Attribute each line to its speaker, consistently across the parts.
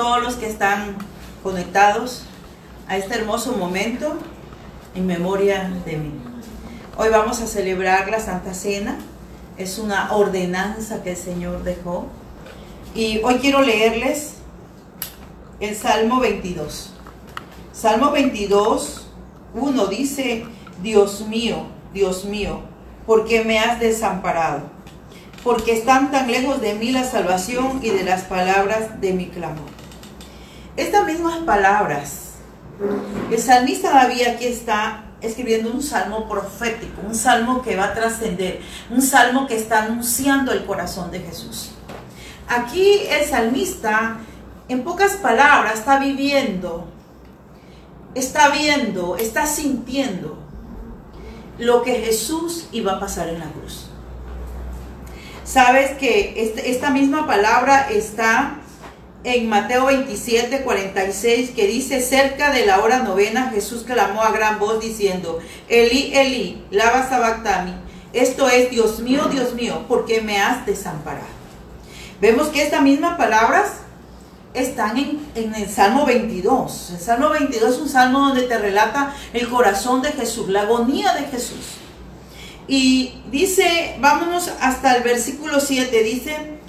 Speaker 1: todos los que están conectados a este hermoso momento en memoria de mí. Hoy vamos a celebrar la Santa Cena. Es una ordenanza que el Señor dejó. Y hoy quiero leerles el Salmo 22. Salmo 22, 1 dice, Dios mío, Dios mío, ¿por qué me has desamparado? Porque están tan lejos de mí la salvación y de las palabras de mi clamor. Estas mismas palabras, el salmista David aquí está escribiendo un salmo profético, un salmo que va a trascender, un salmo que está anunciando el corazón de Jesús. Aquí el salmista, en pocas palabras, está viviendo, está viendo, está sintiendo lo que Jesús iba a pasar en la cruz. Sabes que este, esta misma palabra está en Mateo 27, 46, que dice, cerca de la hora novena, Jesús clamó a gran voz diciendo, Eli, Eli, lava sabactami. Esto es, Dios mío, Dios mío, ¿por qué me has desamparado? Vemos que estas mismas palabras están en, en, el Salmo 22. El Salmo 22 es un salmo donde te relata el corazón de Jesús, la agonía de Jesús. Y dice, vámonos hasta el versículo 7, dice,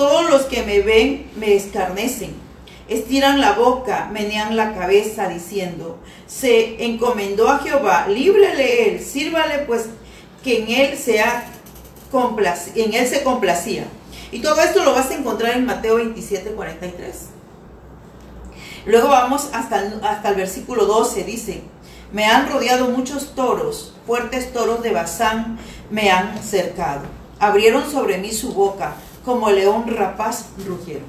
Speaker 1: todos los que me ven me escarnecen, estiran la boca, menean la cabeza, diciendo, se encomendó a Jehová, líbrele él, sírvale pues que en él sea en él se complacía. Y todo esto lo vas a encontrar en Mateo 27, 43. Luego vamos hasta el, hasta el versículo 12, dice, me han rodeado muchos toros, fuertes toros de Bazán me han cercado. Abrieron sobre mí su boca, como león rapaz rugieron.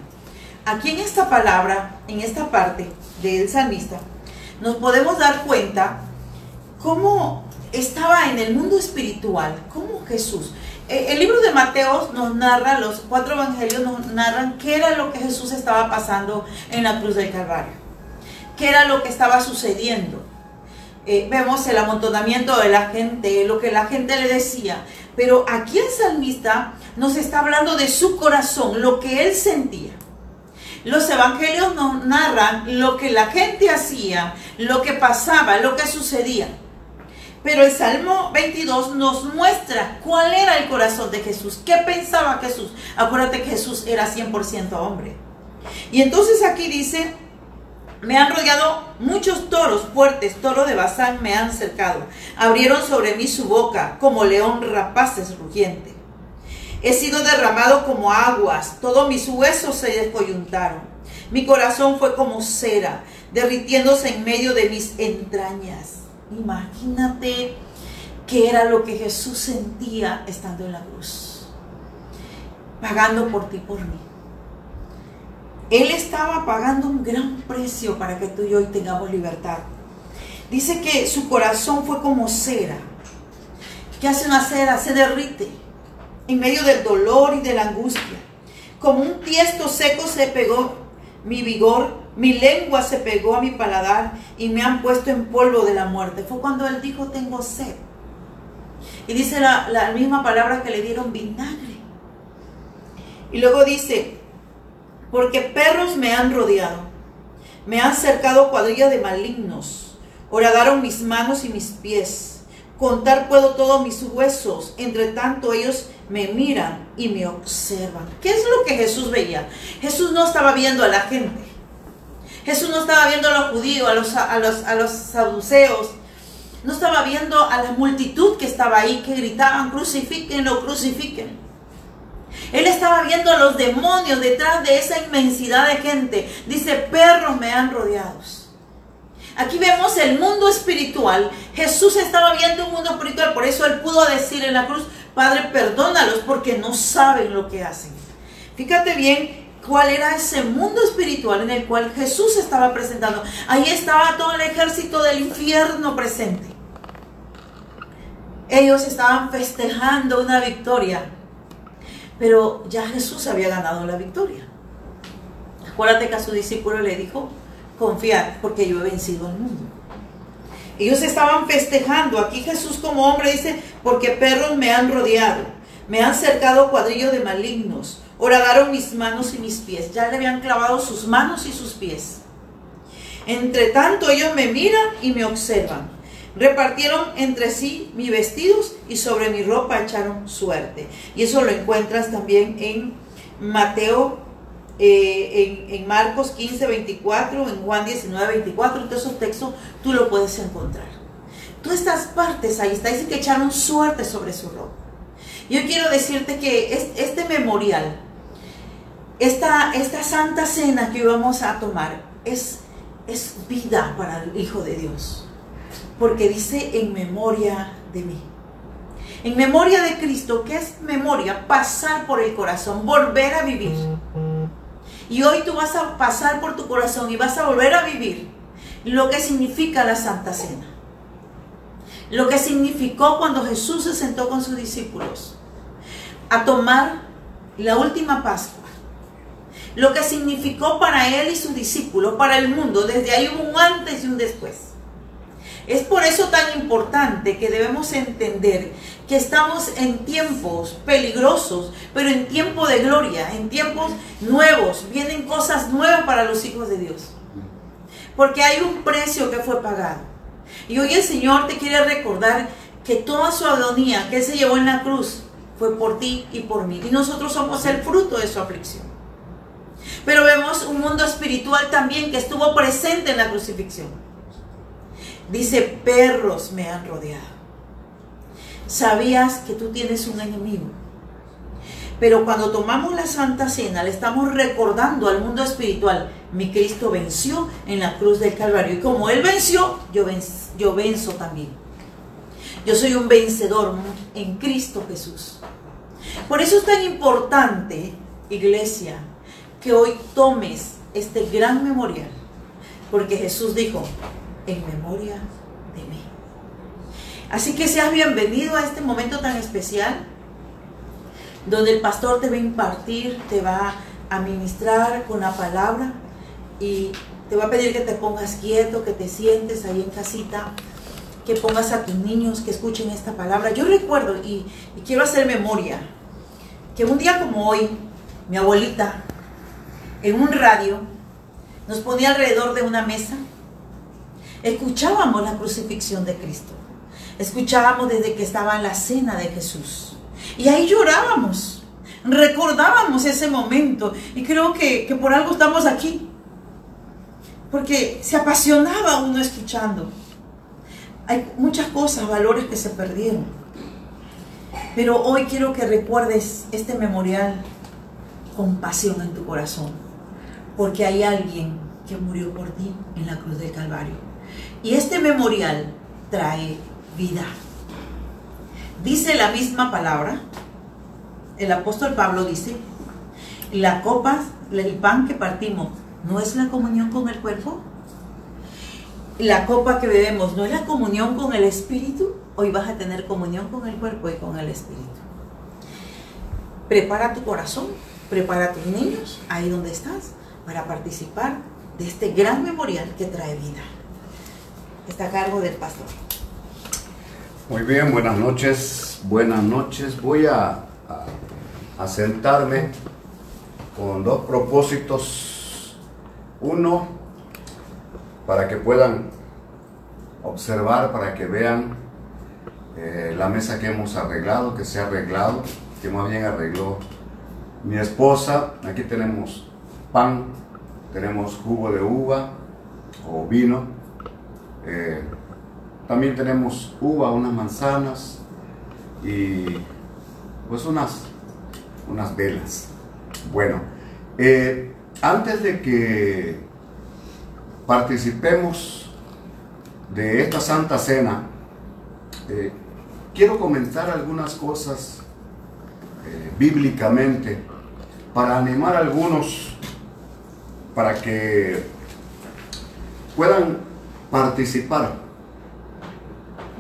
Speaker 1: Aquí en esta palabra, en esta parte del salmista, nos podemos dar cuenta cómo estaba en el mundo espiritual, cómo Jesús. E, el libro de Mateo nos narra, los cuatro evangelios nos narran qué era lo que Jesús estaba pasando en la cruz del Calvario, qué era lo que estaba sucediendo. Eh, vemos el amontonamiento de la gente, lo que la gente le decía, pero aquí el salmista nos está hablando de su corazón, lo que él sentía. Los evangelios nos narran lo que la gente hacía, lo que pasaba, lo que sucedía. Pero el Salmo 22 nos muestra cuál era el corazón de Jesús, qué pensaba Jesús. Acuérdate que Jesús era 100% hombre. Y entonces aquí dice, me han rodeado muchos toros fuertes, toros de Bazán me han cercado. Abrieron sobre mí su boca como león rapaces rugiente. He sido derramado como aguas, todos mis huesos se descoyuntaron. Mi corazón fue como cera, derritiéndose en medio de mis entrañas. Imagínate qué era lo que Jesús sentía estando en la cruz, pagando por ti, por mí. Él estaba pagando un gran precio para que tú y yo hoy tengamos libertad. Dice que su corazón fue como cera. ¿Qué hace una cera? Se derrite en medio del dolor y de la angustia. Como un tiesto seco se pegó mi vigor, mi lengua se pegó a mi paladar y me han puesto en polvo de la muerte. Fue cuando él dijo, tengo sed. Y dice la, la misma palabra que le dieron vinagre. Y luego dice, porque perros me han rodeado, me han cercado cuadrillas de malignos, horadaron mis manos y mis pies. Contar puedo todos mis huesos, entre tanto ellos me miran y me observan. ¿Qué es lo que Jesús veía? Jesús no estaba viendo a la gente. Jesús no estaba viendo a los judíos, a los, a los, a los saduceos. No estaba viendo a la multitud que estaba ahí, que gritaban, crucifíquenlo, crucifiquen. Él estaba viendo a los demonios detrás de esa inmensidad de gente. Dice, perros me han rodeado. Aquí vemos el mundo espiritual. Jesús estaba viendo un mundo espiritual, por eso él pudo decir en la cruz, Padre, perdónalos porque no saben lo que hacen. Fíjate bien cuál era ese mundo espiritual en el cual Jesús estaba presentando. Ahí estaba todo el ejército del infierno presente. Ellos estaban festejando una victoria pero ya Jesús había ganado la victoria. Acuérdate que a su discípulo le dijo, confiad porque yo he vencido al mundo. Ellos estaban festejando. Aquí Jesús como hombre dice, porque perros me han rodeado, me han cercado cuadrillos de malignos, Horadaron mis manos y mis pies. Ya le habían clavado sus manos y sus pies. Entre tanto ellos me miran y me observan. Repartieron entre sí mis vestidos y sobre mi ropa echaron suerte. Y eso lo encuentras también en Mateo, eh, en, Marcos 15, 24, en Juan 19, 24. Todos esos textos tú lo puedes encontrar. Todas estas partes ahí está, dice que echaron suerte sobre su ropa. Yo quiero decirte que este memorial, esta, esta santa cena que vamos a tomar, es, es vida para el Hijo de Dios. Porque dice en memoria de mí. En memoria de Cristo, ¿qué es memoria? Pasar por el corazón, volver a vivir. Y hoy tú vas a pasar por tu corazón y vas a volver a vivir lo que significa la Santa Cena. Lo que significó cuando Jesús se sentó con sus discípulos a tomar la última Pascua. Lo que significó para él y sus discípulos, para el mundo, desde ahí hubo un antes y un después. Es por eso tan importante que debemos entender que estamos en tiempos peligrosos, pero en tiempo de gloria, en tiempos nuevos. Vienen cosas nuevas para los hijos de Dios. Porque hay un precio que fue pagado. Y hoy el Señor te quiere recordar que toda su agonía que Él se llevó en la cruz fue por ti y por mí. Y nosotros somos el fruto de su aflicción. Pero vemos un mundo espiritual también que estuvo presente en la crucifixión. Dice, perros me han rodeado. Sabías que tú tienes un enemigo. Pero cuando tomamos la Santa Cena, le estamos recordando al mundo espiritual, mi Cristo venció en la cruz del Calvario. Y como Él venció, yo, yo venzo también. Yo soy un vencedor en Cristo Jesús. Por eso es tan importante, iglesia, que hoy tomes este gran memorial. Porque Jesús dijo, en memoria. Así que seas bienvenido a este momento tan especial, donde el pastor te va a impartir, te va a ministrar con la palabra y te va a pedir que te pongas quieto, que te sientes ahí en casita que pongas a tus niños que escuchen esta palabra. Yo recuerdo y, quiero hacer memoria que un día como hoy, mi abuelita, en un radio, nos ponía alrededor de una mesa, escuchábamos la crucifixión de Cristo, escuchábamos desde que estaba en la cena de Jesús. Y ahí llorábamos, recordábamos ese momento. Y creo que, que por algo estamos aquí. Porque se apasionaba uno escuchando hay muchas cosas, valores que se perdieron. Pero hoy quiero que recuerdes este memorial con pasión en tu corazón, porque hay alguien que murió por ti en la cruz del Calvario. Y este memorial trae vida. Dice la misma palabra, el apóstol Pablo dice, la copa, el pan que partimos, ¿no es la comunión con el cuerpo? la copa que bebemos no es la comunión con el Espíritu, hoy vas a tener comunión con el cuerpo y con el Espíritu. Prepara tu corazón, prepara a tus niños ahí donde estás para participar de este gran memorial que trae vida. Está a cargo del pastor.
Speaker 2: Muy bien, buenas noches, buenas noches. Voy a, sentarme con dos propósitos. Uno, para que puedan observar, para que vean eh, la mesa que hemos arreglado, que se ha arreglado, que más bien arregló mi esposa. Aquí tenemos pan, tenemos jugo de uva o vino. Eh, también tenemos uva, unas manzanas y pues unas, unas velas. Bueno, eh, antes de que participemos de esta Santa Cena, eh, quiero comentar algunas cosas eh, bíblicamente para animar a algunos para que puedan participar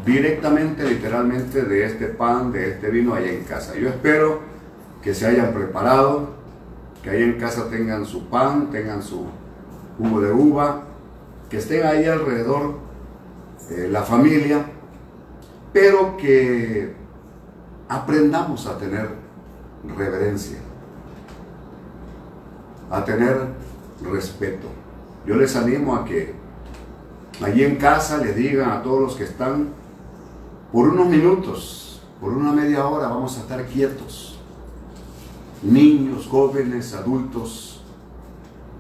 Speaker 2: directamente, literalmente, de este pan, de este vino allá en casa. Yo espero que se hayan preparado, que allá en casa tengan su pan, tengan su jugo de uva, que estén ahí alrededor eh, la familia, pero que aprendamos a tener reverencia. a tener respeto. Yo les animo a que allí en casa les digan a todos los que están, por unos minutos, por una media hora vamos a estar quietos. Niños, jóvenes, adultos,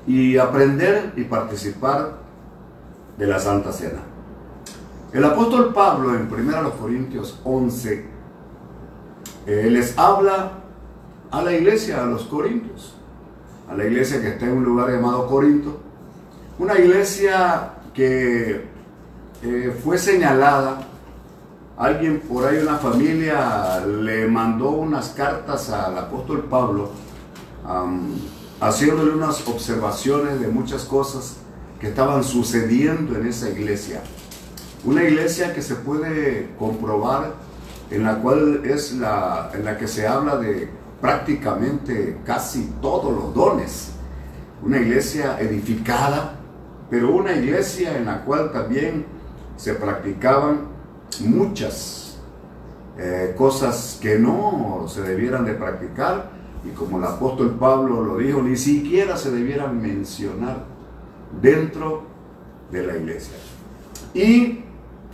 Speaker 2: y aprender y participar de la Santa Cena. El apóstol Pablo en 1 Corintios 11 eh, les habla a la iglesia, a los corintios, a la iglesia que está en un lugar llamado Corinto, una iglesia que eh, fue señalada, alguien por ahí, una familia, le mandó unas cartas al apóstol Pablo, haciéndole unas observaciones de muchas cosas que estaban sucediendo en esa iglesia. Una iglesia que se puede comprobar, en la cual es la, en la que se habla de prácticamente casi todos los dones. Una iglesia edificada, pero una iglesia en la cual también se practicaban muchas eh, cosas que no se debieran de practicar y como el apóstol Pablo lo dijo, ni siquiera se debieran mencionar dentro de la iglesia. Y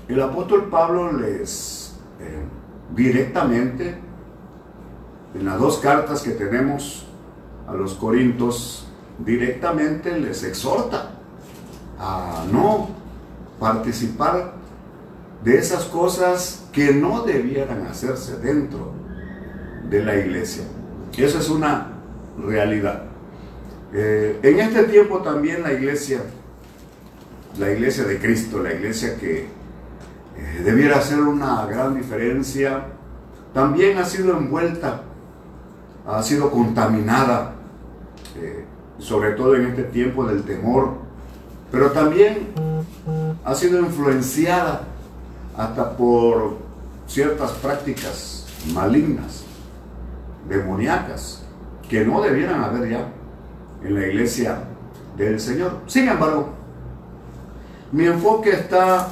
Speaker 2: el apóstol Pablo les eh, directamente, en las dos cartas que tenemos a los Corintios, directamente les exhorta a no participar de esas cosas que no debieran hacerse dentro de la iglesia. Esa es una realidad. Eh, en este tiempo también la iglesia, la iglesia de Cristo, la iglesia que eh, debiera hacer una gran diferencia, también ha sido envuelta, ha sido contaminada, eh, sobre todo en este tiempo del temor, pero también ha sido influenciada hasta por ciertas prácticas malignas, demoníacas, que no debieran haber ya en la iglesia del Señor. Sin embargo, mi enfoque está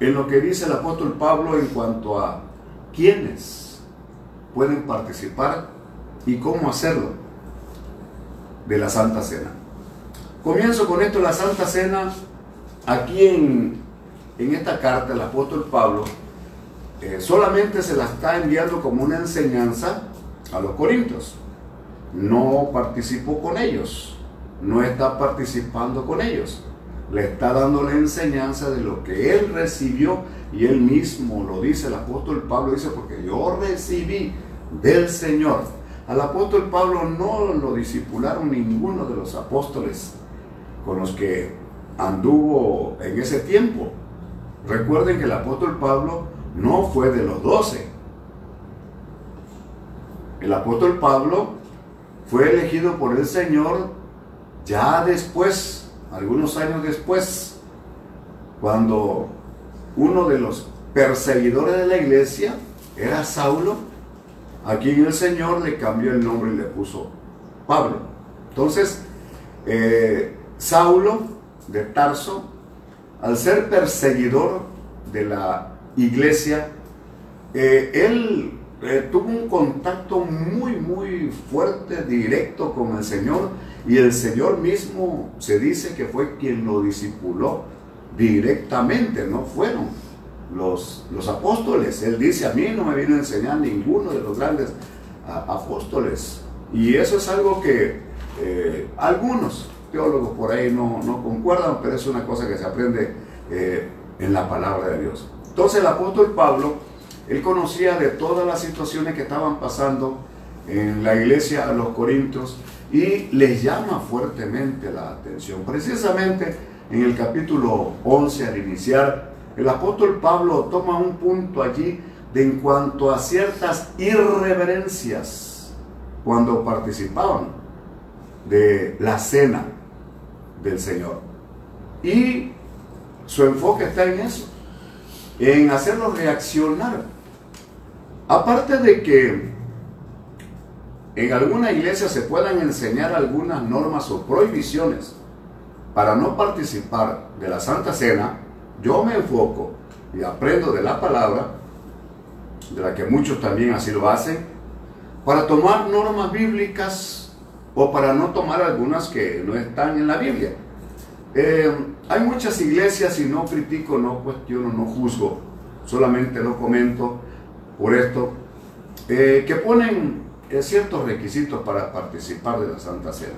Speaker 2: en lo que dice el apóstol Pablo en cuanto a quiénes pueden participar y cómo hacerlo de la Santa Cena. Comienzo con esto, la Santa Cena, aquí en, en esta carta el apóstol Pablo eh, solamente se la está enviando como una enseñanza a los corintios. No participó con ellos, no está participando con ellos. Le está dando la enseñanza de lo que él recibió y él mismo lo dice, el apóstol Pablo dice, porque yo recibí del Señor. Al apóstol Pablo no lo discipularon ninguno de los apóstoles con los que anduvo en ese tiempo. Recuerden que el apóstol Pablo no fue de los doce. El apóstol Pablo fue elegido por el Señor ya después, algunos años después, cuando uno de los perseguidores de la iglesia era Saulo, a quien el Señor le cambió el nombre y le puso Pablo. Entonces, eh, Saulo de Tarso, al ser perseguidor de la iglesia, eh, él eh, tuvo un contacto muy, muy fuerte, directo con el Señor, y el Señor mismo se dice que fue quien lo discipuló directamente, no fueron los, los apóstoles. Él dice, a mí no me vino a enseñar ninguno de los grandes apóstoles. Y eso es algo que eh, algunos teólogos por ahí no, no, concuerdan, pero es una cosa que se aprende en la palabra de Dios. Entonces el apóstol Pablo, él conocía de todas las situaciones que estaban pasando en la iglesia a los corintios y les llama fuertemente la atención. Precisamente en el capítulo 11 al iniciar, el apóstol Pablo toma un punto allí de en cuanto a ciertas irreverencias cuando participaban de la cena del Señor. Y su enfoque está en eso en hacerlos reaccionar. Aparte de que en alguna iglesia se puedan enseñar algunas normas o prohibiciones para no participar de la Santa Cena, yo me enfoco y aprendo de la palabra, de la que muchos también así lo hacen, para tomar normas bíblicas o para no tomar algunas que no están en la Biblia. Eh, hay muchas iglesias y no critico, no cuestiono, no juzgo, solamente lo comento por esto, eh, que ponen eh, ciertos requisitos para participar de la Santa Cena.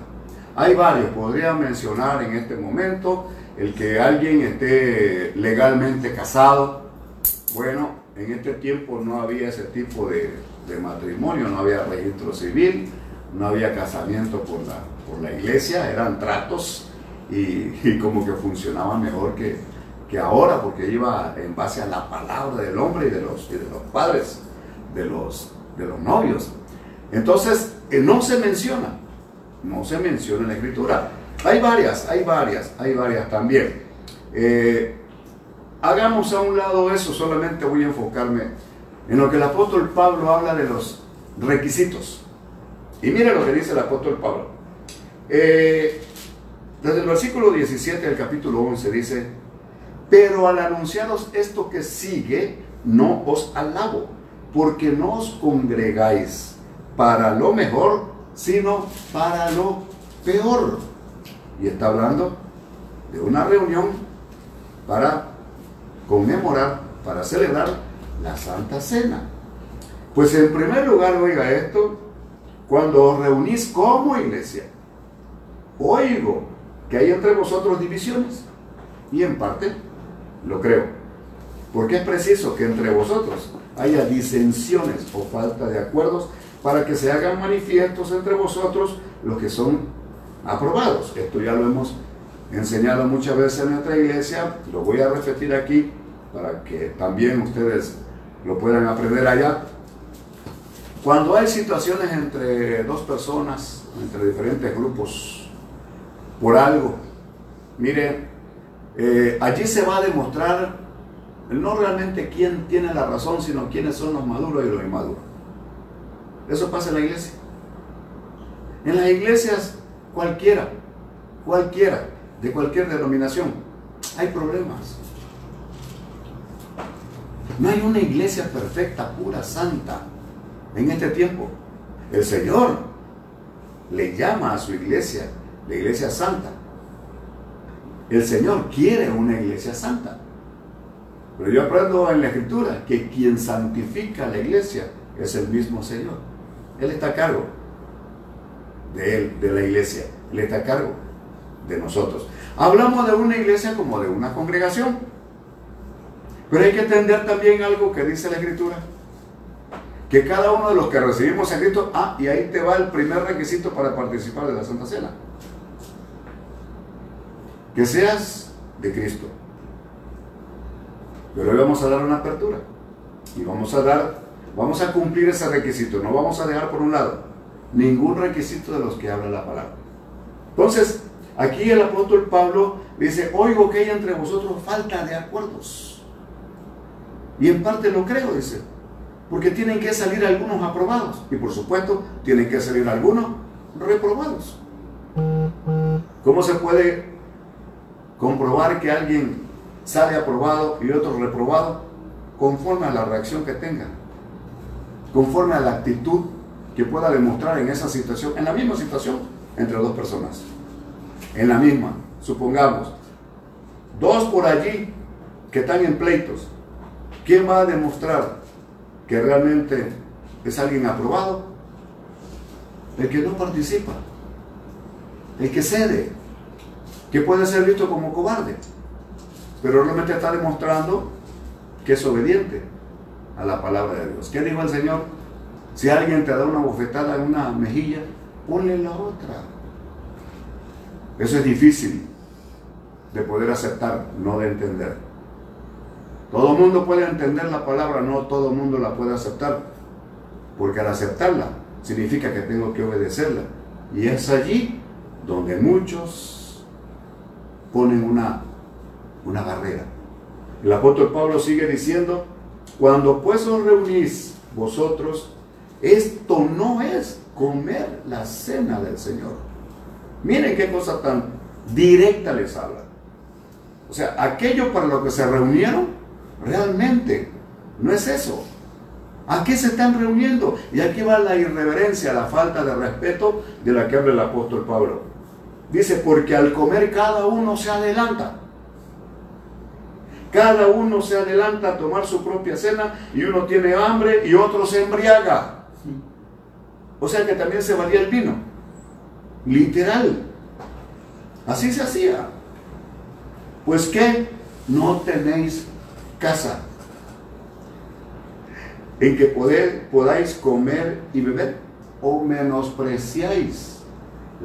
Speaker 2: Hay varios, podría mencionar en este momento el que alguien esté legalmente casado. Bueno, en este tiempo no había ese tipo de, de matrimonio, no había registro civil, no había casamiento por la, por la iglesia, eran tratos y, como que funcionaba mejor que, que, ahora, porque iba en base a la palabra del hombre y de los, de los padres, de los, de los novios. Entonces, eh, no se menciona, no se menciona en la escritura. Hay varias, hay varias, hay varias también. Eh, hagamos a un lado eso, solamente voy a enfocarme en lo que el apóstol Pablo habla de los requisitos. Y mire lo que dice el apóstol Pablo. Eh, desde el versículo 17 del capítulo 11 dice, pero al anunciaros esto que sigue, no os alabo, porque no os congregáis para lo mejor, sino para lo peor. Y está hablando de una reunión para conmemorar, para celebrar la Santa Cena. Pues en primer lugar, oiga esto, cuando os reunís como iglesia, oigo que hay entre vosotros divisiones. Y en parte lo creo. Porque es preciso que entre vosotros haya disensiones o falta de acuerdos para que se hagan manifiestos entre vosotros los que son aprobados. Esto ya lo hemos enseñado muchas veces en nuestra iglesia, lo voy a repetir aquí para que también ustedes lo puedan aprender allá. Cuando hay situaciones entre dos personas, entre diferentes grupos por algo. Mire, eh, allí se va a demostrar no realmente quién tiene la razón, sino quiénes son los maduros y los inmaduros. Eso pasa en la iglesia. En las iglesias, cualquiera, cualquiera, de cualquier denominación, hay problemas. No hay una iglesia perfecta, pura, santa en este tiempo. El Señor le llama a su iglesia la iglesia santa. El Señor quiere una iglesia santa. Pero yo aprendo en la escritura que quien santifica la iglesia es el mismo Señor. Él está a cargo de él, de la iglesia. Él está a cargo de nosotros. Hablamos de una iglesia como de una congregación. Pero hay que entender también algo que dice la escritura. Que cada uno de los que recibimos a Cristo, ah, y ahí te va el primer requisito para participar de la Santa Cena que seas de Cristo. Pero hoy vamos a dar una apertura y vamos a dar, vamos a cumplir ese requisito. No vamos a dejar por un lado ningún requisito de los que habla la palabra. Entonces, aquí el apóstol Pablo dice, oigo que hay entre vosotros falta de acuerdos. Y en parte lo creo, dice, porque tienen que salir algunos aprobados. Y por supuesto tienen que salir algunos reprobados. ¿Cómo se puede comprobar que alguien sale aprobado y otro reprobado conforme a la reacción que tenga, conforme a la actitud que pueda demostrar en esa situación, en la misma situación entre dos personas, en la misma, supongamos, dos por allí que están en pleitos, ¿quién va a demostrar que realmente es alguien aprobado? El que no participa, el que cede, que puede ser visto como cobarde, pero realmente está demostrando que es obediente a la palabra de Dios. ¿Qué dijo el Señor? Si alguien te da una bofetada en una mejilla, ponle la otra. Eso es difícil de poder aceptar, no de entender. Todo el mundo puede entender la palabra, no todo el mundo la puede aceptar, porque al aceptarla significa que tengo que obedecerla. Y es allí donde muchos ponen una, una barrera. El apóstol Pablo sigue diciendo, cuando pues os reunís vosotros, esto no es comer la cena del Señor. Miren qué cosa tan directa les habla. O sea, aquello para lo que se reunieron, realmente no es eso. ¿A qué se están reuniendo? Y aquí va la irreverencia, la falta de respeto de la que habla el apóstol Pablo. Dice, porque al comer cada uno se adelanta. Cada uno se adelanta a tomar su propia cena y uno tiene hambre y otro se embriaga. O sea que también se valía el vino. Literal. Así se hacía. Pues que no tenéis casa en que podáis comer y beber o menospreciáis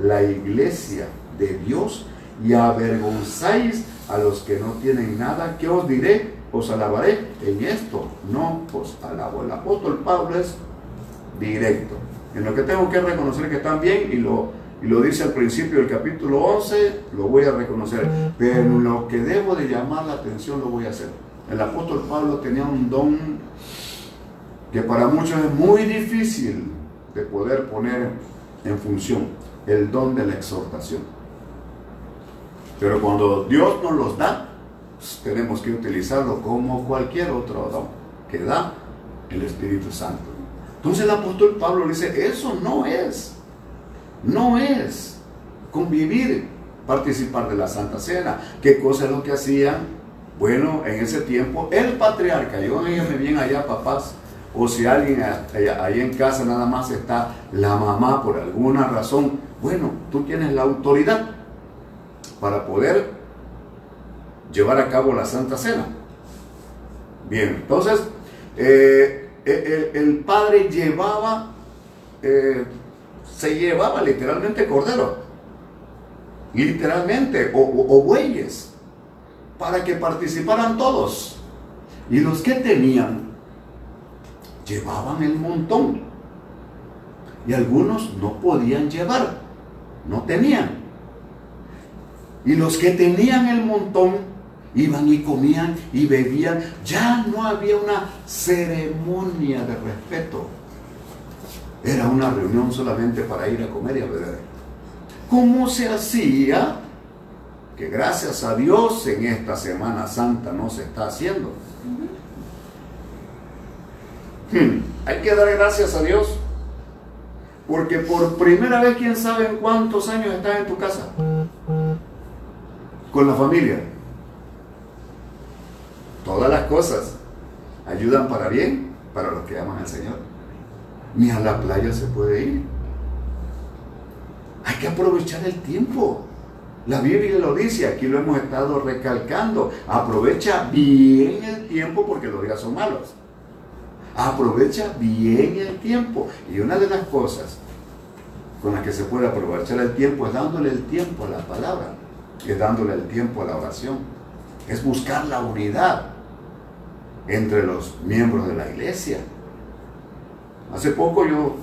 Speaker 2: la iglesia de Dios y avergonzáis a los que no tienen nada, que os diré, os alabaré en esto, no os alabo. El apóstol Pablo es directo. En lo que tengo que reconocer que están bien y lo, y lo dice al principio del capítulo 11, lo voy a reconocer. Pero en lo que debo de llamar la atención lo voy a hacer. El apóstol Pablo tenía un don que para muchos es muy difícil de poder poner en función, el don de la exhortación. Pero cuando Dios nos los da, pues, tenemos que utilizarlo como cualquier otro don que da el Espíritu Santo. Entonces el apóstol Pablo dice, eso no es, no es convivir, participar de la Santa Cena. ¿Qué cosa es lo que hacían? Bueno, en ese tiempo el patriarca, yo me bien allá, papás, o si alguien ahí en casa nada más está la mamá por alguna razón, bueno, tú tienes la autoridad para poder llevar a cabo la Santa Cena. Bien, entonces eh, eh, el, padre llevaba, eh, se llevaba literalmente cordero, literalmente, o bueyes, para que participaran todos. Y los que tenían llevaban el montón. Y algunos no podían llevar, no tenían. Y los que tenían el montón iban y comían y bebían. Ya no había una ceremonia de respeto. Era una reunión solamente para ir a comer y a beber. ¿Cómo se hacía? Que gracias a Dios en esta Semana Santa no se está haciendo. Hmm. Hay que dar gracias a Dios. Porque por primera vez, quién sabe en cuántos años estás en tu casa. Con la familia. Todas las cosas ayudan para bien para los que aman al Señor. Ni a la playa se puede ir. Hay que aprovechar el tiempo. La Biblia lo dice, aquí lo hemos estado recalcando. Aprovecha bien el tiempo porque los días son malos. Aprovecha bien el tiempo. Y una de las cosas con las que se puede aprovechar el tiempo es dándole el tiempo a la palabra, es dándole el tiempo a la oración, es buscar la unidad entre los miembros de la iglesia. Hace poco yo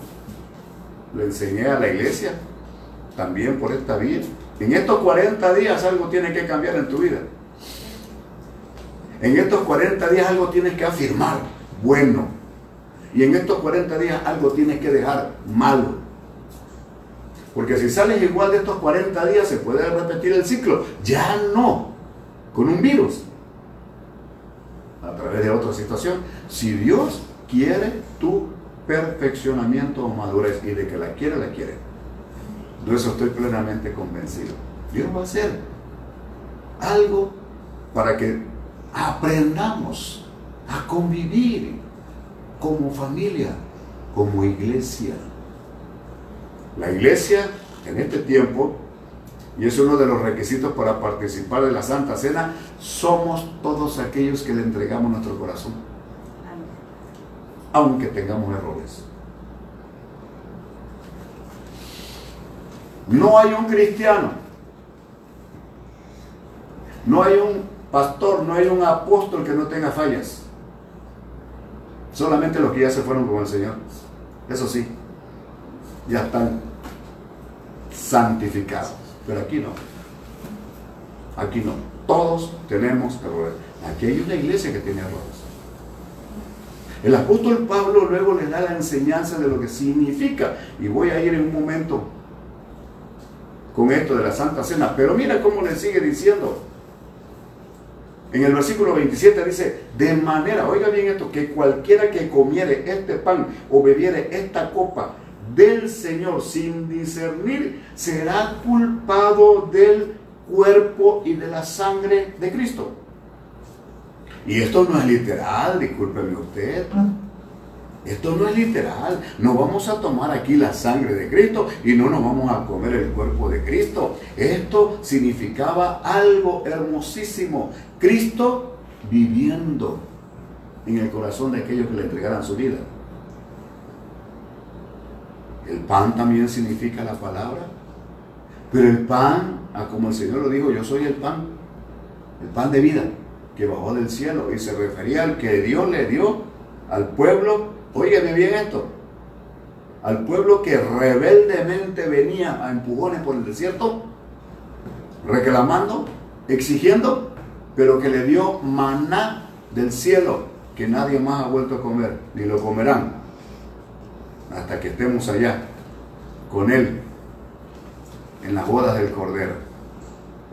Speaker 2: le enseñé a la iglesia, también por esta vía, en estos 40 días algo tiene que cambiar en tu vida. En estos 40 días algo tienes que afirmar bueno. Y en estos 40 días algo tienes que dejar malo. Porque si sales igual de estos 40 días se puede repetir el ciclo. Ya no. Con un virus. A través de otra situación. Si Dios quiere tu perfeccionamiento o madurez y de que la quiere, la quiere. De eso estoy plenamente convencido. Dios va a hacer algo para que aprendamos a convivir como familia, como iglesia. La iglesia en este tiempo, y es uno de los requisitos para participar de la Santa Cena, somos todos aquellos que le entregamos nuestro corazón, aunque tengamos errores. No hay un cristiano, no hay un pastor, no hay un apóstol que no tenga fallas. Solamente los que ya se fueron con el Señor. Eso sí, ya están santificados. Pero aquí no. Aquí no. Todos tenemos errores. Aquí hay una iglesia que tiene errores. El apóstol Pablo luego le da la enseñanza de lo que significa. Y voy a ir en un momento con esto de la Santa Cena. Pero mira cómo le sigue diciendo. En el versículo 27 dice, de manera, oiga bien esto, que cualquiera que comiere este pan o bebiere esta copa del Señor sin discernir, será culpado del cuerpo y de la sangre de Cristo. Y esto no es literal, discúlpeme usted. Esto no es literal. No vamos a tomar aquí la sangre de Cristo y no nos vamos a comer el cuerpo de Cristo. Esto significaba algo hermosísimo. Cristo viviendo en el corazón de aquellos que le entregaran su vida. El pan también significa la palabra. Pero el pan, ah, como el Señor lo dijo, yo soy el pan, el pan de vida que bajó del cielo. Y se refería al que Dios le dio al pueblo Óigame bien esto. Al pueblo que rebeldemente venía a empujones por el desierto, reclamando, exigiendo, pero que le dio maná del cielo que nadie más ha vuelto a comer, ni lo comerán, hasta que estemos allá con Él en las bodas del Cordero.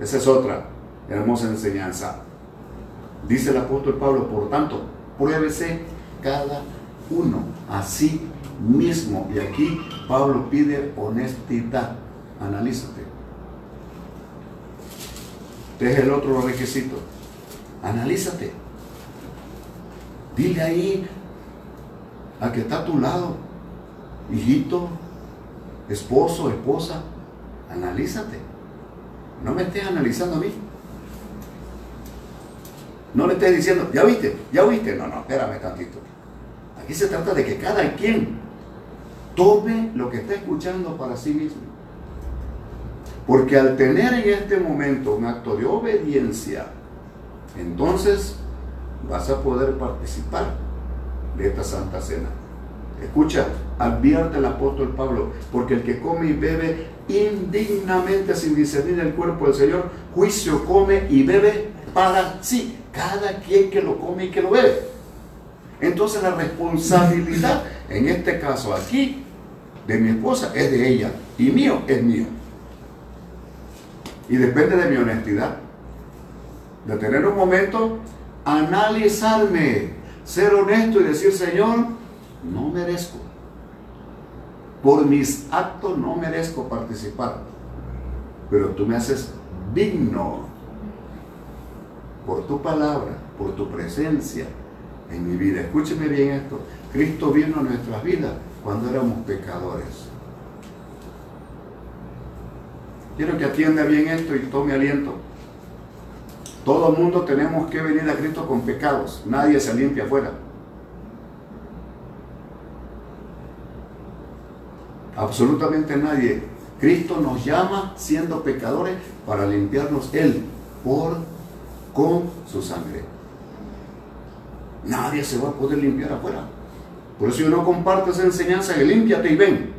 Speaker 2: Esa es otra hermosa enseñanza. Dice el apóstol Pablo, por tanto, pruébese cada uno a sí mismo. Y aquí Pablo pide honestidad. Analízate. Este es el otro requisito. Analízate. Dile ahí a que está a tu lado, hijito, esposo, esposa, analízate. No me estés analizando a mí. No le estés diciendo, ya viste, ya viste. No, no, espérame tantito. Aquí se trata de que cada quien tome lo que está escuchando para sí mismo. Porque al tener en este momento un acto de obediencia, entonces vas a poder participar de esta santa cena. Escucha, advierte el apóstol Pablo, porque el que come y bebe indignamente sin discernir el cuerpo del Señor, juicio come y bebe para sí. Cada quien que lo come y que lo bebe. Entonces la responsabilidad, en este caso aquí, de mi esposa es de ella y mío es mío. Y depende de mi honestidad, de tener un momento, analizarme, ser honesto y decir, Señor, no merezco. Por mis actos no merezco participar, pero tú me haces digno por tu palabra, por tu presencia, en mi vida. Escúcheme bien esto. Cristo vino a nuestras vidas cuando éramos pecadores. Quiero que atienda bien esto y tome aliento. Todo mundo tenemos que venir a Cristo con pecados. Nadie se limpia afuera. Absolutamente nadie. Cristo nos llama siendo pecadores para limpiarnos Él por con su sangre nadie se va a poder limpiar afuera. Por eso yo no comparto esa enseñanza de límpiate y ven.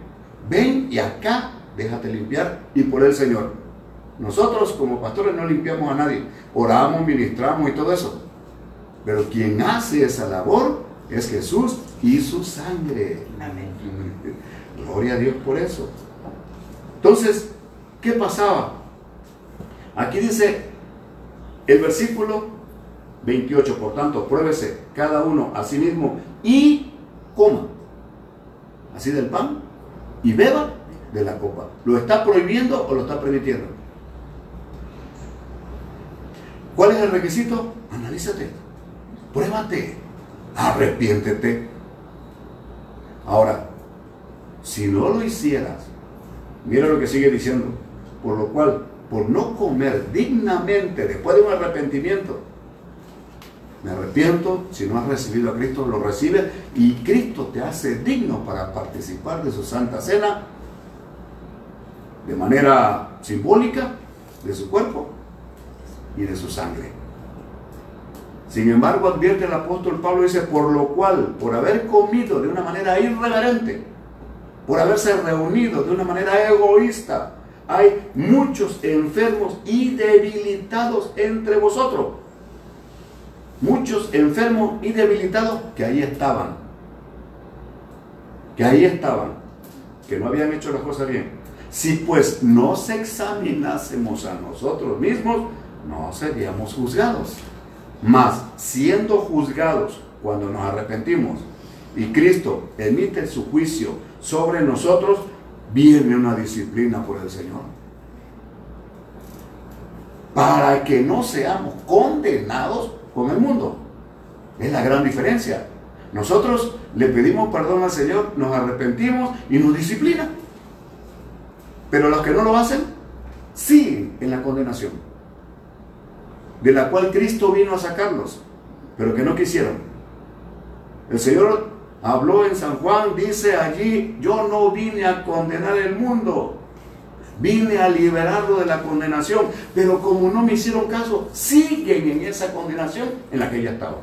Speaker 2: Ven y acá déjate limpiar y por el Señor. Nosotros como pastores no limpiamos a nadie. Oramos, ministramos y todo eso. Pero quien hace esa labor es Jesús y su sangre. Amén. Gloria a Dios por eso. Entonces, ¿qué pasaba? Aquí dice el versículo 28. Por tanto, pruébese cada uno a sí mismo y coma. Así del pan y beba de la copa. ¿Lo está prohibiendo o lo está permitiendo? ¿Cuál es el requisito? Analízate, pruébate, arrepiéntete. Ahora, si no lo hicieras, mira lo que sigue diciendo, por lo cual, por no comer dignamente después de un arrepentimiento, me arrepiento, si no has recibido a Cristo, lo recibe y Cristo te hace digno para participar de su Santa Cena de manera simbólica de su cuerpo y de su sangre. Sin embargo, advierte el apóstol Pablo, dice, por lo cual, por haber comido de una manera irreverente, por haberse reunido de una manera egoísta, hay muchos enfermos y debilitados entre vosotros muchos enfermos y debilitados que ahí estaban. Que ahí estaban. Que no habían hecho las cosas bien. Si pues nos examinásemos a nosotros mismos, no seríamos juzgados. Mas, siendo juzgados cuando nos arrepentimos y Cristo emite su juicio sobre nosotros, viene una disciplina por el Señor. Para que no seamos condenados con el mundo. Es la gran diferencia. Nosotros le pedimos perdón al Señor, nos arrepentimos y nos disciplina. Pero los que no lo hacen, siguen en la condenación. De la cual Cristo vino a sacarlos, pero que no quisieron. El Señor habló en San Juan, dice allí, yo no vine a condenar el mundo, vine a liberarlo de la condenación, pero como no me hicieron caso, siguen en esa condenación en la que ya estaban.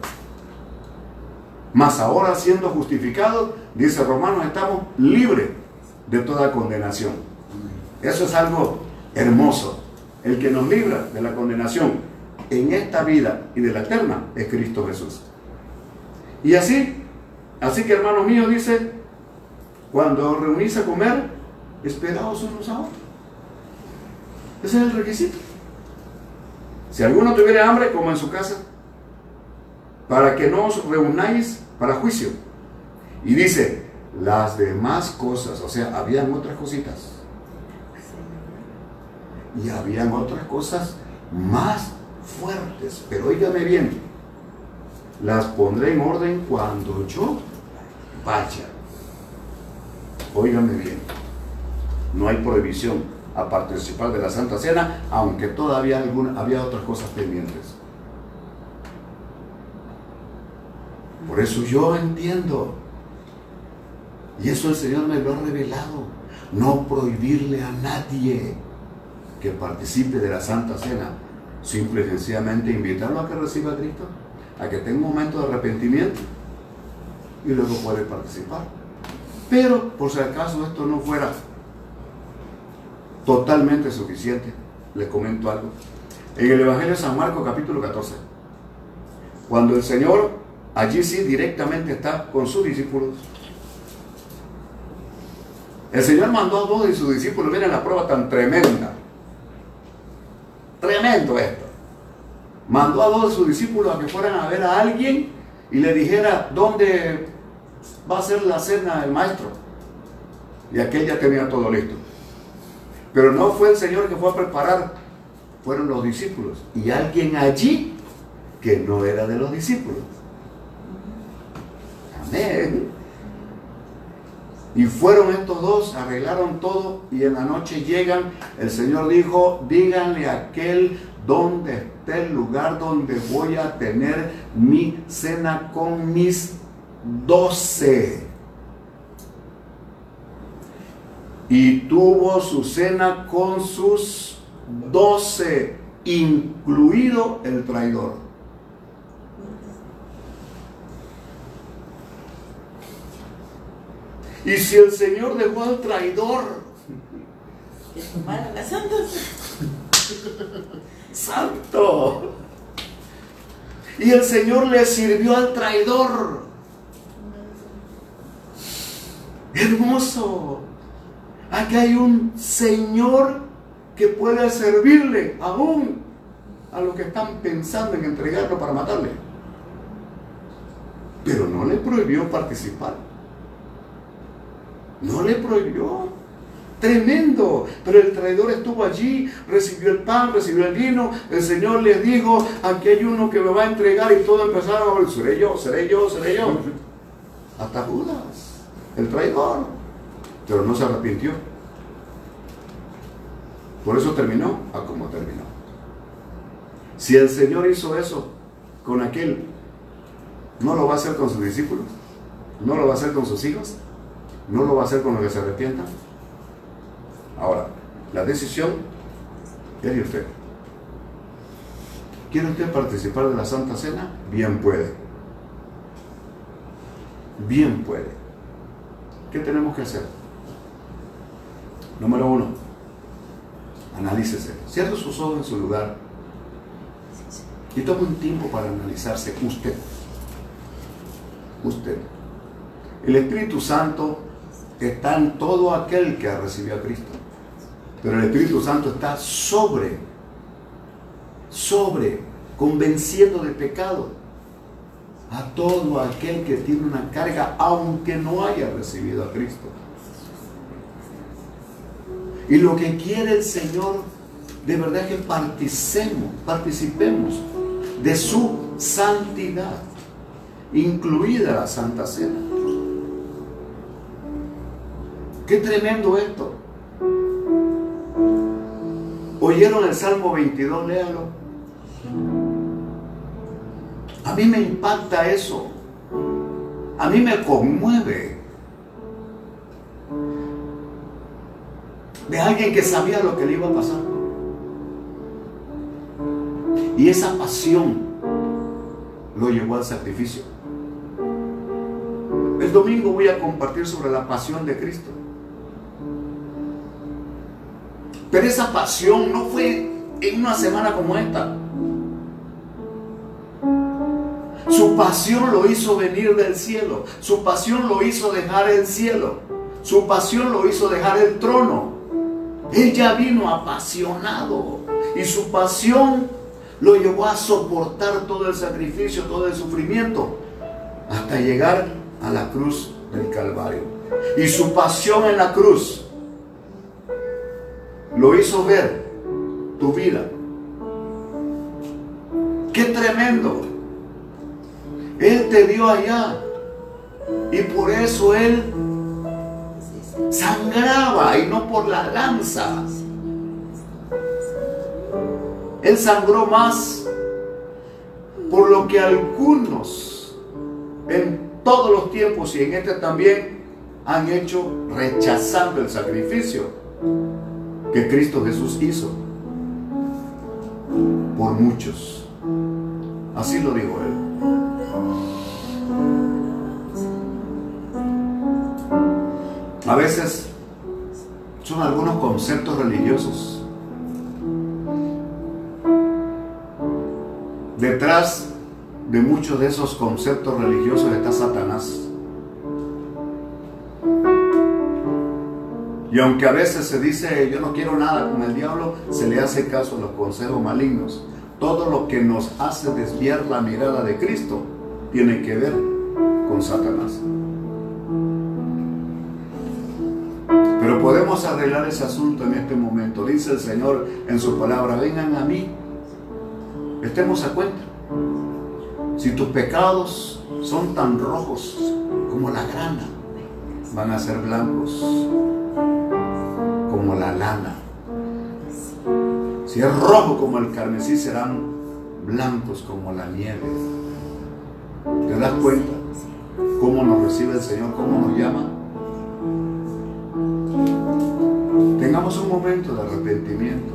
Speaker 2: Mas ahora siendo justificados, dice Romanos, estamos libres de toda condenación. Eso es algo hermoso. El que nos libra de la condenación en esta vida y de la eterna es Cristo Jesús. Y así, así que hermano mío dice, cuando reunís a comer, esperaos unos a otros. Ese es el requisito. Si alguno tuviera hambre, como en su casa, para que no os reunáis para juicio. Y dice, las demás cosas, o sea, habían otras cositas. Y habían otras cosas más fuertes. Pero óigame bien, las pondré en orden cuando yo vaya. Óigame bien, no hay prohibición a participar de la Santa Cena, aunque todavía había otras cosas pendientes. Por eso yo entiendo. Y eso el Señor me lo ha revelado. No prohibirle a nadie que participe de la Santa Cena. Simple y sencillamente invitarlo a que reciba a Cristo, a que tenga un momento de arrepentimiento y luego puede participar. Pero por si acaso esto no fuera totalmente suficiente, le comento algo. En el Evangelio de San Marcos capítulo 14, cuando el Señor allí sí directamente está con sus discípulos. El Señor mandó a dos de sus discípulos, miren la prueba tan tremenda. Tremendo esto. Mandó a dos de sus discípulos a que fueran a ver a alguien y le dijera dónde va a ser la cena del maestro. Y aquel ya tenía todo listo. Pero no fue el Señor que fue a preparar, fueron los discípulos. Y alguien allí que no era de los discípulos. Y fueron estos dos, arreglaron todo y en la noche llegan. El Señor dijo, díganle a aquel donde esté el lugar donde voy a tener mi cena con mis doce. Y tuvo su cena con sus doce, incluido el traidor. Y si el Señor dejó al traidor, santo. Y el Señor le sirvió al traidor. Hermoso. Aquí hay un Señor que puede servirle aún a los que están pensando en entregarlo para matarle. Pero no le prohibió participar. No le prohibió. Tremendo. Pero el traidor estuvo allí, recibió el pan, recibió el vino. El Señor le dijo, aquí hay uno que me va a entregar y todo empezaron a decir, seré yo, seré yo, seré yo. Hasta Judas, el traidor. Pero no se arrepintió. Por eso terminó a como terminó. Si el Señor hizo eso con aquel, ¿no lo va a hacer con sus discípulos? ¿No lo va a hacer con sus hijos? no lo va a hacer con lo que se arrepienta. Ahora, la decisión es de usted. ¿Quiere usted participar de la Santa Cena? Bien puede. Bien puede. ¿Qué tenemos que hacer? Número uno, analícese. Cierre sus ojos en su lugar y tome un tiempo para analizarse usted. Usted. El Espíritu Santo está en todo aquel que ha recibido a Cristo. Pero el Espíritu Santo está sobre, sobre convenciendo de pecado a todo aquel que tiene una carga, aunque no haya recibido a Cristo. Y lo que quiere el Señor, de verdad es que participemos, participemos de su santidad, incluida la Santa Cena. Qué tremendo esto. ¿Oyeron el Salmo 22? Léalo. A mí me impacta eso. A mí me conmueve. De alguien que sabía lo que le iba a pasar. Y esa pasión lo llevó al sacrificio. El domingo voy a compartir sobre la pasión de Cristo. Pero esa pasión no fue en una semana como esta. Su pasión lo hizo venir del cielo. Su pasión lo hizo dejar el cielo. Su pasión lo hizo dejar el trono. Él ya vino apasionado. Y su pasión lo llevó a soportar todo el sacrificio, todo el sufrimiento. Hasta llegar a la cruz del Calvario. Y su pasión en la cruz lo hizo ver tu vida. Qué tremendo. Él te dio allá. Y por eso Él y no por la lanza. Él sangró más por lo que algunos en todos los tiempos y en este también han hecho rechazando el sacrificio que Cristo Jesús hizo por muchos. Así lo dijo él. A veces son algunos conceptos religiosos. Detrás de muchos de esos conceptos religiosos está Satanás. Y aunque a veces se dice yo no quiero nada con el diablo, se le hace caso a los consejos malignos. Todo lo que nos hace desviar la mirada de Cristo tiene que ver con Satanás. Pero podemos arreglar ese asunto en este momento. Dice el Señor en su palabra, vengan a mí, estemos a cuenta. Si tus pecados son tan rojos como la grana, van a ser blancos como la lana. Si es rojo como el carmesí, serán blancos como la nieve. ¿Te das cuenta cómo nos recibe el Señor, cómo nos llama? Tengamos un momento de arrepentimiento.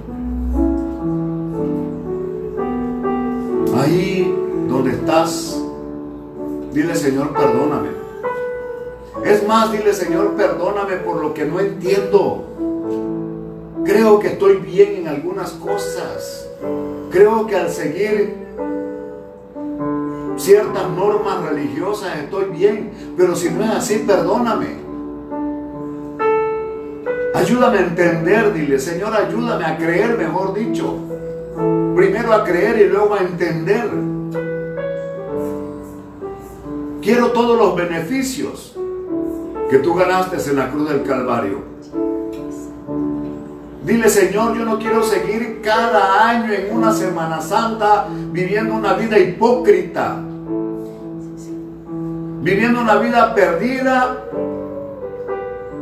Speaker 2: Ahí donde estás, dile Señor, perdóname. Es más, dile Señor, perdóname por lo que no entiendo. Creo que estoy bien en algunas cosas. Creo que al seguir ciertas normas religiosas estoy bien. Pero si no es así, perdóname. Ayúdame a entender, dile, Señor, ayúdame a creer, mejor dicho. Primero a creer y luego a entender. Quiero todos los beneficios que tú ganaste en la cruz del Calvario. Dile, Señor, yo no quiero seguir cada año en una Semana Santa viviendo una vida hipócrita. Viviendo una vida perdida,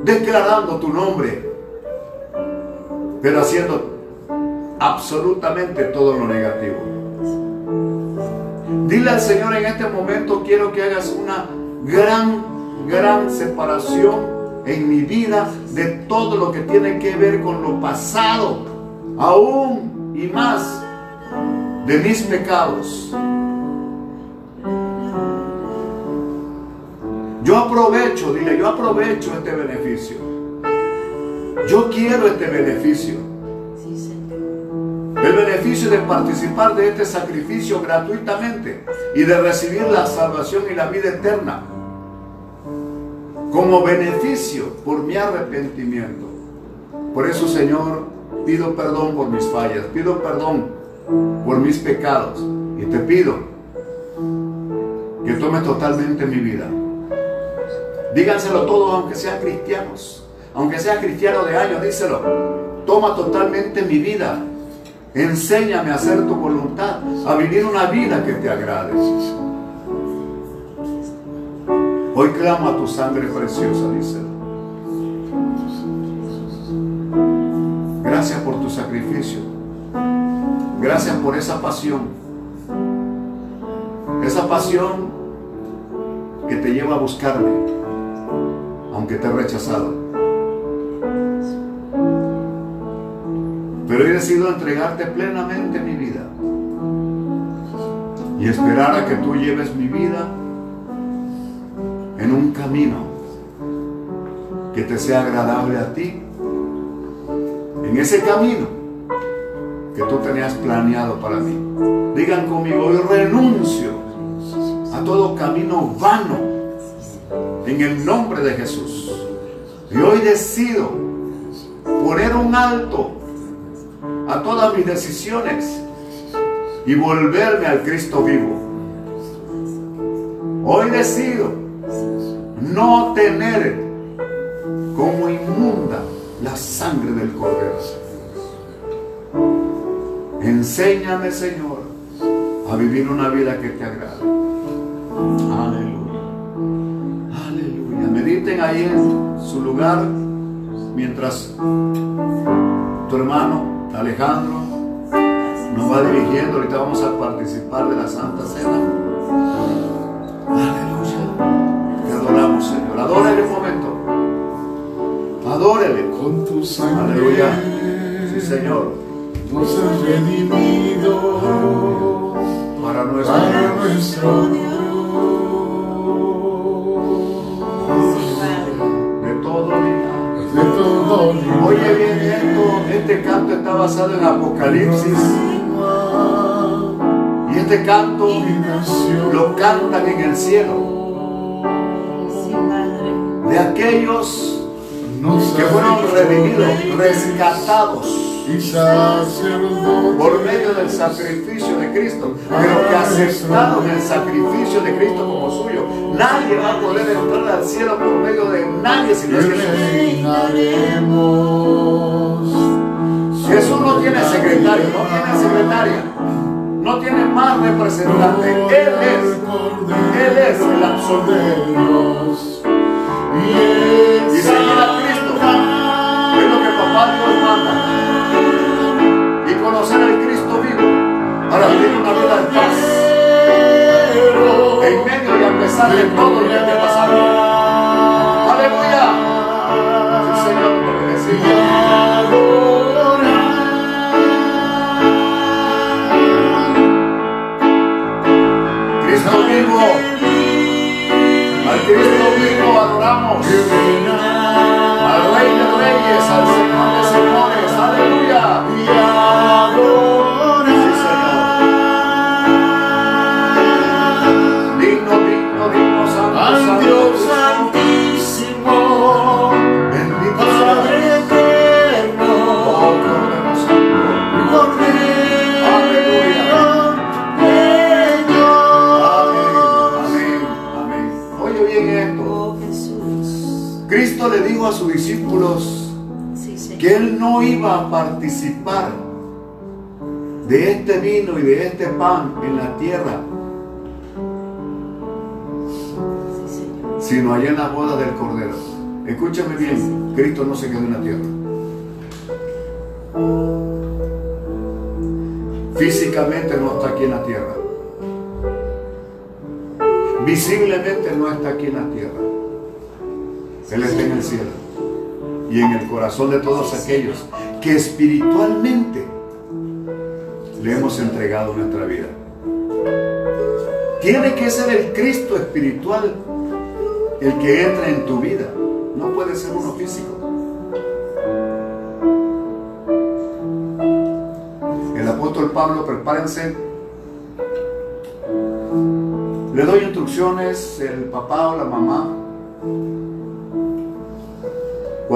Speaker 2: declarando tu nombre, pero haciendo absolutamente todo lo negativo. Dile al Señor en este momento, quiero que hagas una gran, gran separación en mi vida de todo lo que tiene que ver con lo pasado, aún y más de mis pecados. Yo aprovecho, dile, yo aprovecho este beneficio. Yo quiero este beneficio. El beneficio de participar de este sacrificio gratuitamente y de recibir la salvación y la vida eterna como beneficio por mi arrepentimiento. Por eso, Señor, pido perdón por mis fallas, pido perdón por mis pecados, Y te pido que tomes totalmente mi vida. Díganselo todos, aunque sean cristianos. Aunque sea cristiano de años, díselo. Toma totalmente mi vida. Enséñame a hacer tu voluntad, a vivir una vida que te agrade. Hoy clamo a tu sangre preciosa, díselo. Gracias por tu sacrificio. Gracias por esa pasión. Esa pasión que te lleva a buscarme, aunque te he rechazado. Pero he decidido entregarte plenamente mi vida y esperar a que tú lleves mi vida en un camino que te sea agradable a ti en ese camino que tú tenías planeado para mí. Digan conmigo, hoy renuncio a todo camino vano en el nombre de Jesús. Y hoy decido poner un alto todas mis decisiones y volverme al Cristo vivo. Hoy decido no tener como inmunda la sangre del Cordero. Enséñame, Señor, a vivir una vida que te agrade. Aleluya. Aleluya. Mediten ahí en su lugar mientras tu hermano Alejandro nos va dirigiendo. Ahorita vamos a participar de la Santa Cena. Aleluya. Te adoramos, Señor. Adórale un momento. Adórele.
Speaker 3: Con tu sangre.
Speaker 2: Aleluya. Sí, Señor.
Speaker 3: Nos has redimido
Speaker 2: Para nuestro Dios. Oye bien esto, este canto está basado en Apocalipsis. Y este canto lo cantan en el cielo. De aquellos que fueron redimidos, rescatados
Speaker 3: y sacerdote
Speaker 2: por medio del sacrificio de Cristo, pero que aceptaron el sacrificio de Cristo como suyo. Nadie va a poder entrar al cielo por medio de nadie si no es
Speaker 3: reinaremos.
Speaker 2: Jesús no tiene secretario, no tiene secretaria, no tiene más representante. Él es, Él es el absoluto.
Speaker 3: Dios. Y él
Speaker 2: En medio y a pesar de todo lo que esté pasando. Aleluya. Sí, Señor, te. Cristo vivo, al Cristo vivo adoramos. Al Rey de Reyes, al Señor de Señores, aleluya. Dijo a sus discípulos
Speaker 1: Sí,
Speaker 2: que él no iba a participar de este vino y de este pan en la tierra,
Speaker 1: Sí, Señor.
Speaker 2: sino allá en la boda del Cordero. Escúchame bien, Cristo no se quedó en la tierra. Físicamente no está aquí en la tierra. Visiblemente no está aquí en la tierra. Él está en el cielo. Y en el corazón de todos aquellos que espiritualmente le hemos entregado nuestra vida. Tiene que ser el Cristo espiritual el que entra en tu vida. No puede ser uno físico. El apóstol Pablo, prepárense. Le doy instrucciones, el papá o la mamá.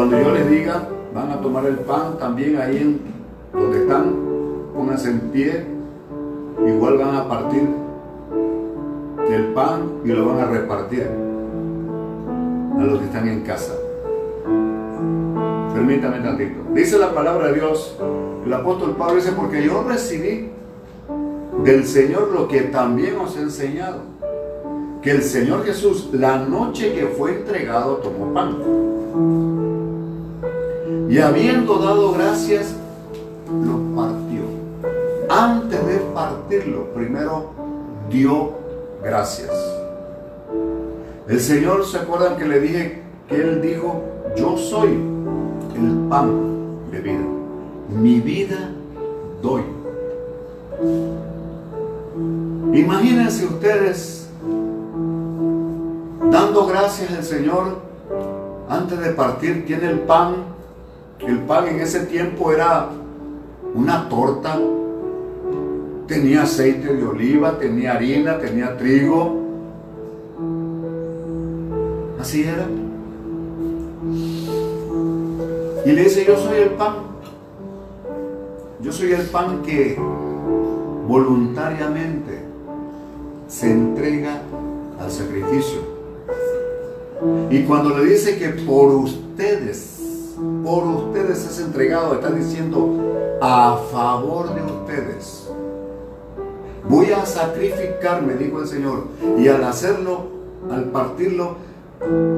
Speaker 2: Cuando yo les diga, van a tomar el pan también ahí en donde están, pónganse en pie. igual van a partir el pan y lo van a repartir a los que están en casa. Permítame tantito. Dice la palabra de Dios, el apóstol Pablo dice, porque yo recibí del Señor lo que también os he enseñado. Que el Señor Jesús, la noche que fue entregado, tomó pan. Y habiendo dado gracias, lo partió. Antes de partirlo, primero dio gracias. El Señor, ¿se acuerdan que le dije que Él dijo, yo soy el pan de vida. Mi vida doy. Imagínense ustedes dando gracias al Señor antes de partir. Tiene el pan. El pan en ese tiempo era una torta. Tenía aceite de oliva, tenía harina, tenía trigo. Así era. Y le dice, yo soy el pan. Yo soy el pan que voluntariamente se entrega al sacrificio. Y cuando le dice que por ustedes, por ustedes es entregado, está diciendo a favor de ustedes. Voy a sacrificarme, dijo el Señor. Y al hacerlo, al partirlo,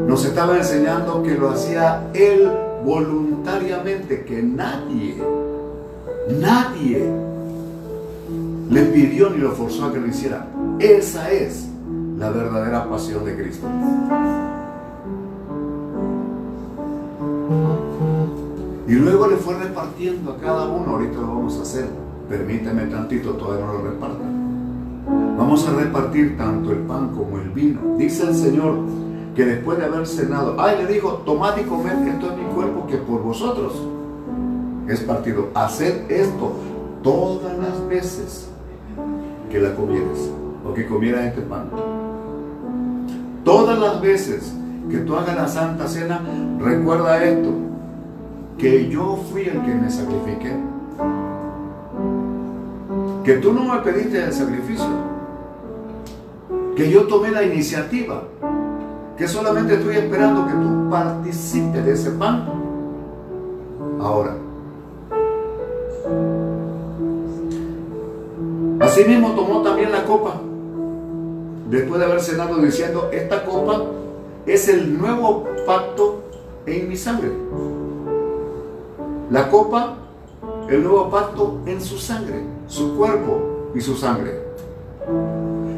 Speaker 2: nos estaba enseñando que lo hacía Él voluntariamente, que nadie, nadie le pidió ni lo forzó a que lo hiciera. Esa es la verdadera pasión de Cristo. Y luego le fue repartiendo a cada uno, ahorita lo vamos a hacer. Permíteme tantito, todavía no lo repartan. Vamos a repartir tanto el pan como el vino. Dice el Señor que después de haber cenado, ay, le dijo, tomad y comed, esto es mi cuerpo que por vosotros es partido. Haced esto todas las veces que la comieras o que comieras este pan. Todas las veces que tú hagas la santa cena, recuerda esto, que yo fui el que me sacrifiqué. Que tú no me pediste el sacrificio. Que yo tomé la iniciativa. Que solamente estoy esperando que tú participes de ese pan. Ahora. Asimismo tomó también la copa. Después de haber cenado diciendo, esta copa es el nuevo pacto en mi sangre. La copa, el nuevo pacto en su sangre, su cuerpo y su sangre.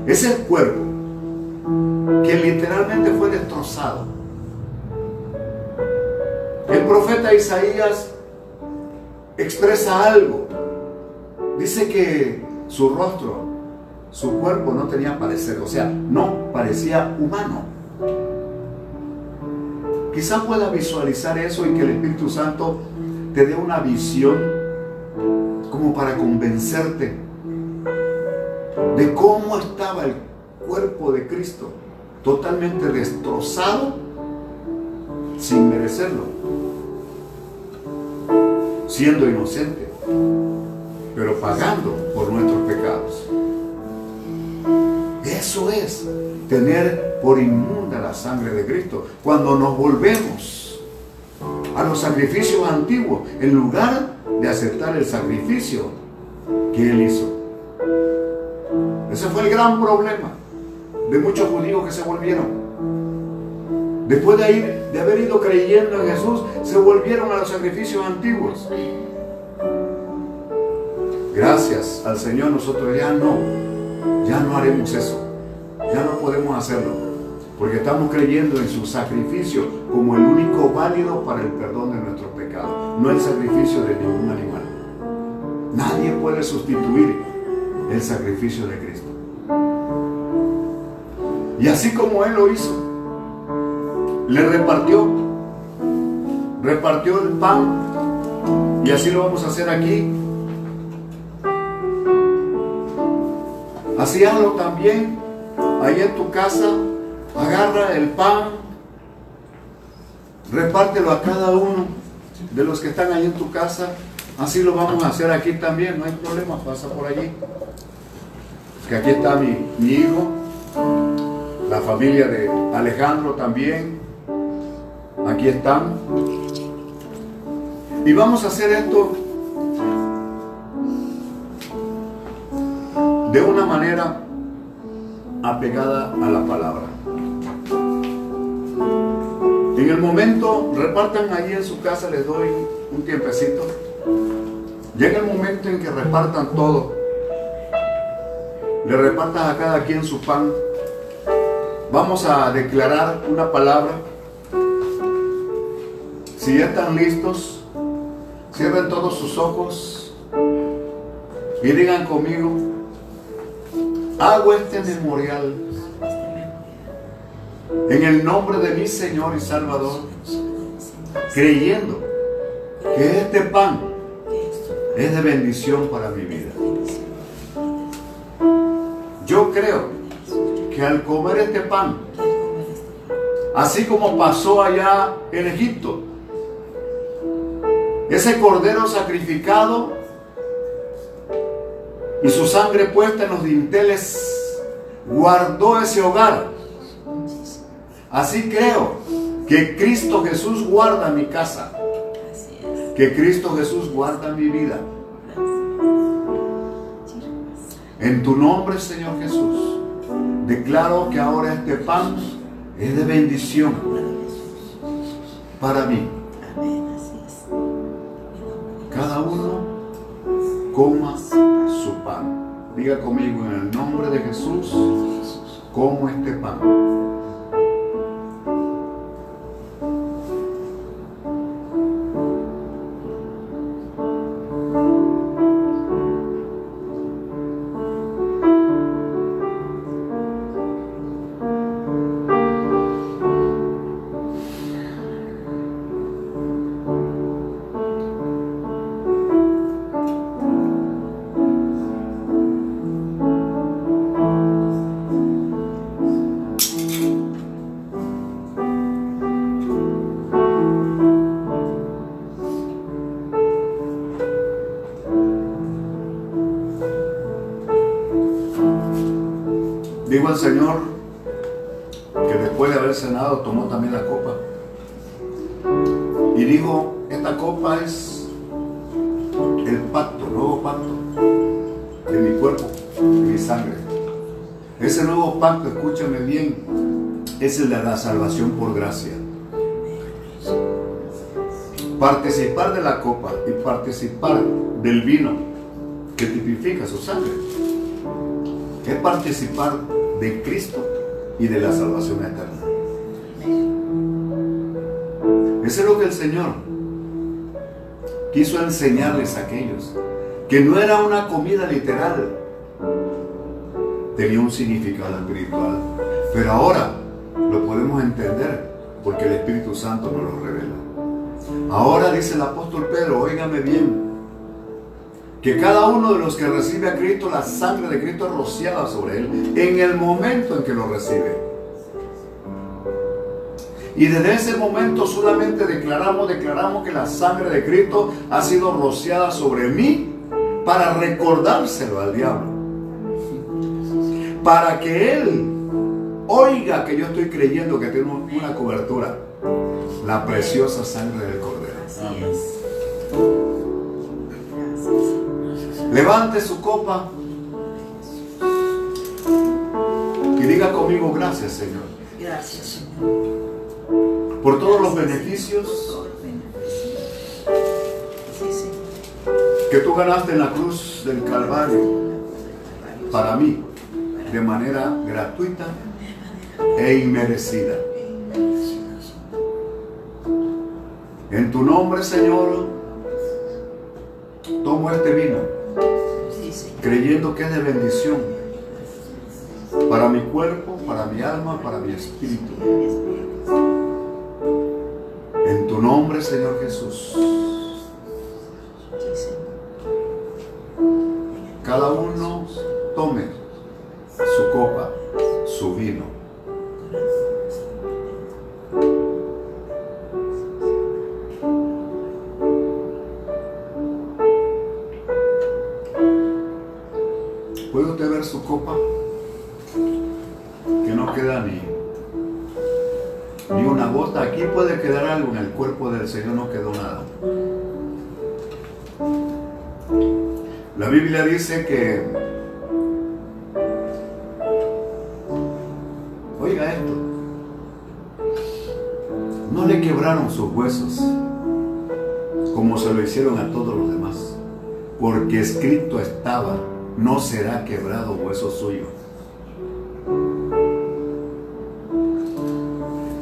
Speaker 2: Es el cuerpo que literalmente fue destrozado. El profeta Isaías expresa algo. Dice que su rostro, su cuerpo no tenía parecer, o sea, no parecía humano. Quizá pueda visualizar eso y que el Espíritu Santo te dé una visión como para convencerte de cómo estaba el cuerpo de Cristo, totalmente destrozado sin merecerlo, siendo inocente, pero pagando por nuestros pecados. Eso es tener por inmunda la sangre de Cristo. Cuando nos volvemos a los sacrificios antiguos, en lugar de aceptar el sacrificio que Él hizo. Ese fue el gran problema de muchos judíos que se volvieron. Después de, de haber ido creyendo en Jesús, se volvieron a los sacrificios antiguos. Gracias al Señor nosotros ya no, ya no haremos eso. Ya no podemos hacerlo. Porque estamos creyendo en su sacrificio como el único válido para el perdón de nuestros pecados. No el sacrificio de ningún animal. Nadie puede sustituir el sacrificio de Cristo. Y así como Él lo hizo, le repartió, repartió el pan. Y así lo vamos a hacer aquí. Así hazlo también ahí en tu casa. Agarra el pan, repártelo a cada uno de los que están ahí en tu casa. Así lo vamos a hacer aquí también, no hay problema, pasa por allí. que aquí está mi, mi hijo, la familia de Alejandro también, aquí están. Y vamos a hacer esto de una manera apegada a la palabra. En el momento, repartan ahí en su casa, les doy un tiempecito. Llega el momento en que repartan todo. Le repartan a cada quien su pan. Vamos a declarar una palabra. Si ya están listos, cierren todos sus ojos y digan conmigo, hago este memorial en el nombre de mi Señor y Salvador, creyendo que este pan es de bendición para mi vida. Yo creo que al comer este pan, así como pasó allá en Egipto, ese cordero sacrificado y su sangre puesta en los dinteles guardó ese hogar. Así creo que Cristo Jesús guarda mi casa, que Cristo Jesús guarda mi vida. En tu nombre, Señor Jesús, declaro que ahora este pan es de bendición para mí. Cada uno coma su pan. Diga conmigo en el nombre de Jesús, como este pan. Bien, es de la salvación por gracia. Participar de la copa y participar del vino que tipifica su sangre es participar de Cristo y de la salvación eterna. Eso es lo que el Señor quiso enseñarles a aquellos, que no era una comida literal, tenía un significado espiritual, pero ahora lo podemos entender porque el Espíritu Santo nos lo revela. Ahora dice el apóstol Pedro, óigame bien, que cada uno de los que recibe a Cristo, la sangre de Cristo rociada sobre él en el momento en que lo recibe. Y desde ese momento solamente declaramos, declaramos que la sangre de Cristo ha sido rociada sobre mí para recordárselo al diablo. Para que él oiga que yo estoy creyendo que tengo una cobertura. La preciosa sangre del Cordero.
Speaker 1: Es.
Speaker 2: Levante su copa y diga conmigo gracias Señor
Speaker 1: Gracias, Señor.
Speaker 2: por todos los beneficios
Speaker 1: Todos los beneficios. Sí, Señor.
Speaker 2: que tú ganaste en la cruz del Calvario para mí de manera gratuita e inmerecida. En tu nombre Señor tomo este vino creyendo que es de bendición para mi cuerpo, para mi alma, para mi espíritu. En tu nombre, Señor Jesús, cada uno tome su copa, su vino. Aquí puede quedar algo en el cuerpo del Señor, no quedó nada. La Biblia dice que, oiga esto, no le quebraron sus huesos como se lo hicieron a todos los demás, porque escrito estaba, no será quebrado hueso suyo.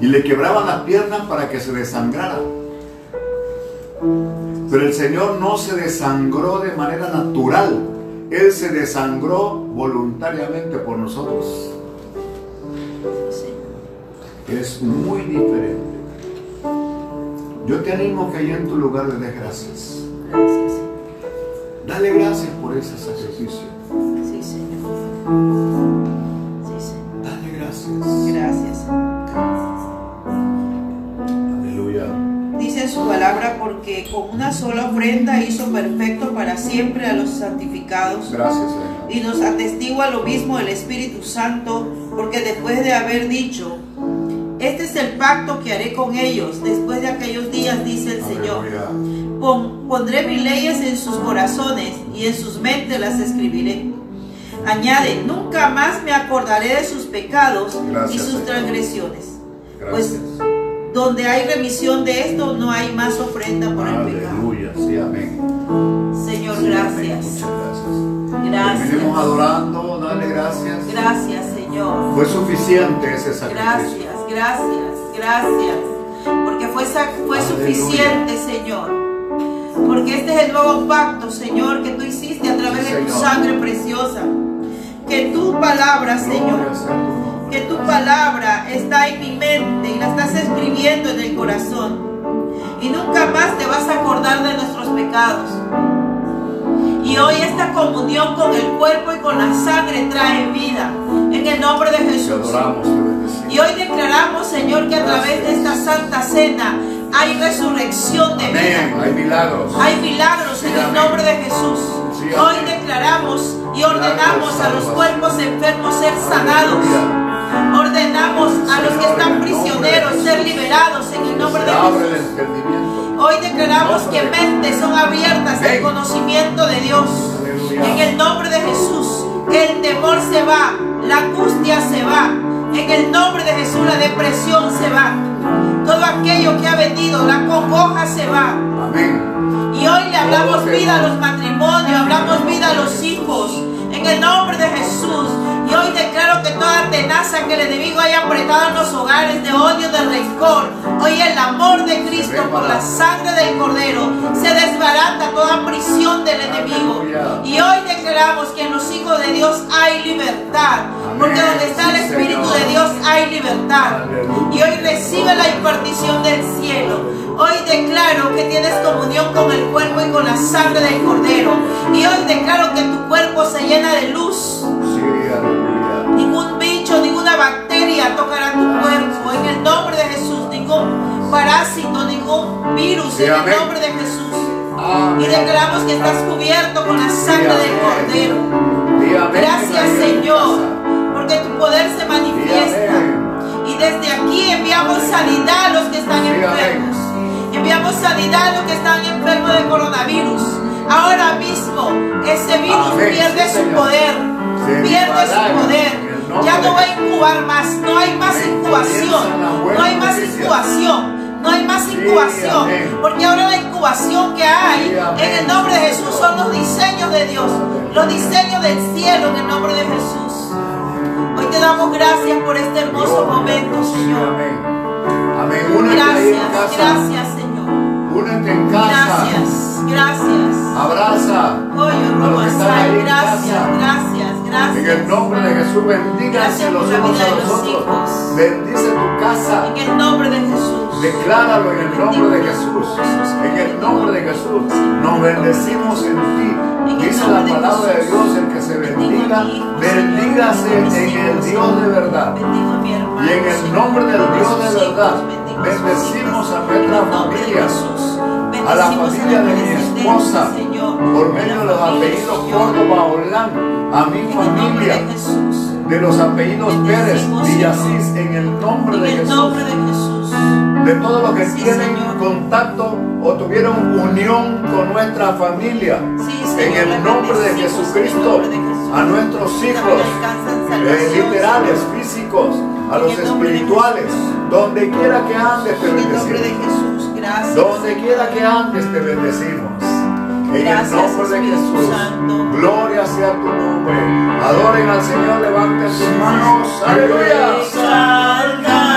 Speaker 2: Y le quebraban las piernas para que se desangrara. Pero el Señor no se desangró de manera natural. Él se desangró voluntariamente por nosotros. Es muy diferente. Yo te animo que ahí en tu lugar le des gracias. Dale gracias por ese sacrificio.
Speaker 1: Con una sola ofrenda hizo perfecto para siempre a los santificados.
Speaker 2: Gracias, Señor.
Speaker 1: Y nos atestigua lo mismo el Espíritu Santo, porque después de haber dicho, este es el pacto que haré con ellos después de aquellos días, dice el Señor. Pon- pondré mis leyes en sus corazones y en sus mentes las escribiré. Añade, nunca más me acordaré de sus pecados y sus transgresiones.
Speaker 2: Gracias.
Speaker 1: Donde hay remisión de esto, no hay más ofrenda por el pecado.
Speaker 2: Aleluya. Sí, amén.
Speaker 1: Señor,
Speaker 2: Sí, amén.
Speaker 1: gracias.
Speaker 2: Muchas gracias.
Speaker 1: Gracias.
Speaker 2: Terminemos adorando, dale gracias.
Speaker 1: Gracias, Señor.
Speaker 2: Fue suficiente ese sacrificio.
Speaker 1: Gracias, gracias, gracias. Porque fue, sa- fue
Speaker 2: Aleluya.
Speaker 1: suficiente, Señor. Porque este es el nuevo pacto, Señor, que tú hiciste a través
Speaker 2: Sí,
Speaker 1: de tu sangre preciosa. Que tu palabra, Señor. Que tu palabra está en mi mente y la estás escribiendo en el corazón. Y nunca más te vas a acordar de nuestros pecados. Y hoy esta comunión con el cuerpo y con la sangre trae vida. En el nombre de Jesús. Y hoy declaramos, Señor, que a través de esta santa cena hay resurrección de vida.
Speaker 2: Hay milagros.
Speaker 1: Hay milagros en el nombre de Jesús. Hoy declaramos y ordenamos a los cuerpos enfermos ser sanados. Ordenamos a los que están prisioneros ser liberados en el nombre de Jesús. Hoy declaramos que mentes son abiertas al conocimiento de Dios. En el nombre de Jesús, el temor se va, la angustia se va. En el nombre de Jesús, la depresión se va. Todo aquello que ha venido, la congoja se va. Y hoy le hablamos vida a los matrimonios, hablamos vida a los hijos. En el nombre de Jesús. Y hoy declaro que toda tenaza que el enemigo haya apretado en los hogares de odio, de rencor, hoy el amor de Cristo por la sangre del Cordero se desbarata toda prisión del enemigo. Y hoy declaramos que en los hijos de Dios hay libertad. Porque donde está el Espíritu de Dios hay libertad. Y hoy recibe la impartición del cielo. Hoy declaro que tienes comunión con el cuerpo y con la sangre del Cordero. Y hoy declaro que tu cuerpo se llena de luz. Bacteria tocará tu cuerpo. En el nombre de Jesús. Ningún parásito, ningún virus.
Speaker 2: Sí,
Speaker 1: en el nombre de Jesús.
Speaker 2: Amén.
Speaker 1: Y declaramos que estás cubierto con la sangre
Speaker 2: Sí,
Speaker 1: del. Cordero.
Speaker 2: Amén
Speaker 1: Gracias Señor, porque tu poder se manifiesta. Y desde aquí enviamos sanidad a los que están enfermos. Enviamos sanidad a los que están enfermos de coronavirus. Ahora mismo ese virus pierde su poder. Pierde su poder. Ya no va a incubar más. No hay más incubación. No hay más incubación. No hay más incubación. Porque ahora la incubación que hay en el nombre de Jesús son los diseños de Dios. Los diseños del cielo en el nombre de Jesús. Hoy te damos gracias por este hermoso momento, Señor. Gracias, gracias, Señor.
Speaker 2: Únete en casa.
Speaker 1: Gracias, gracias.
Speaker 2: Abraza.
Speaker 1: Gracias,
Speaker 2: casa.
Speaker 1: Gracias,
Speaker 2: En el nombre de Jesús,
Speaker 1: Gracias
Speaker 2: los unos a los otros. Bendice tu casa.
Speaker 1: En el nombre de Jesús.
Speaker 2: Decláralo en el nombre de Jesús. En el nombre de Jesús. Nos bendecimos en ti. Dice la palabra de Dios, el que se bendiga, bendígase en el Dios de verdad. Y en el nombre del Dios de verdad, bendecimos a nuestra familia, a la familia de mi esposa. Por medio de los apellidos Córdoba, Orlán, a mi familia,
Speaker 1: de
Speaker 2: los apellidos Pérez, Villasís, en el nombre de Jesús.
Speaker 1: de
Speaker 2: todos los que tienen contacto o tuvieron unión con nuestra familia. En el nombre de Jesucristo, a nuestros hijos, eh, literales, físicos, a los espirituales, donde quiera que andes te bendecimos. Donde quiera que andes te bendecimos. En
Speaker 1: Gracias,
Speaker 2: el nombre de
Speaker 1: Espíritu
Speaker 2: Jesús.
Speaker 1: Santo.
Speaker 2: Gloria sea tu nombre. Adoren al Señor, levanten sus manos. Aleluya. Aleluya.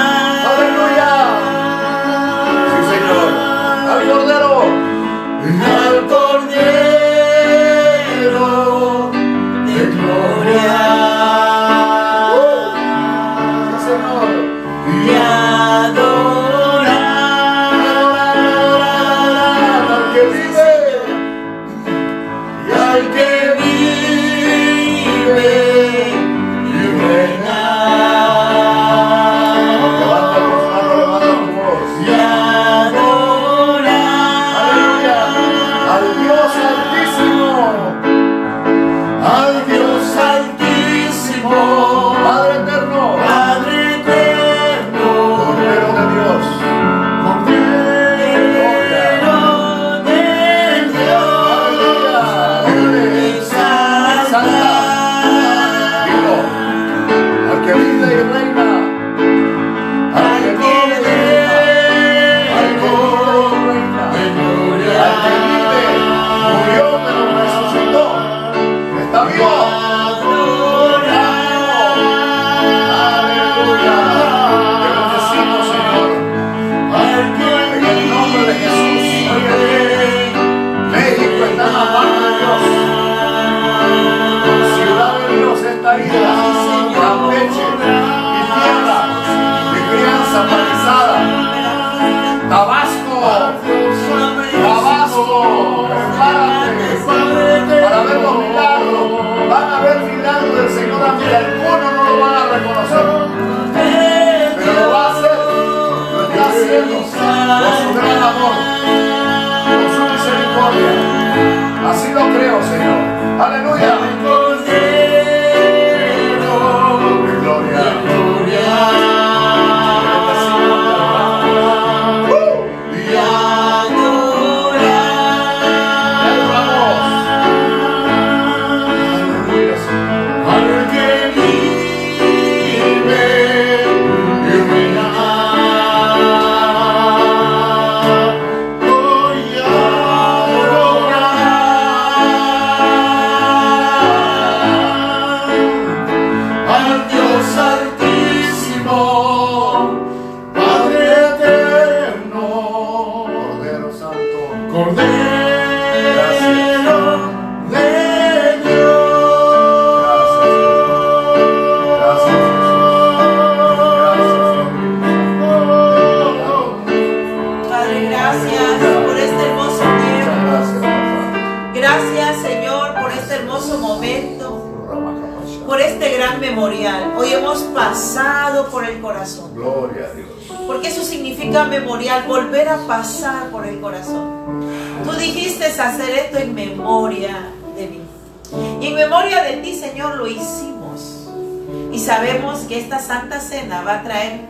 Speaker 2: Que
Speaker 1: esta Santa Cena va a traer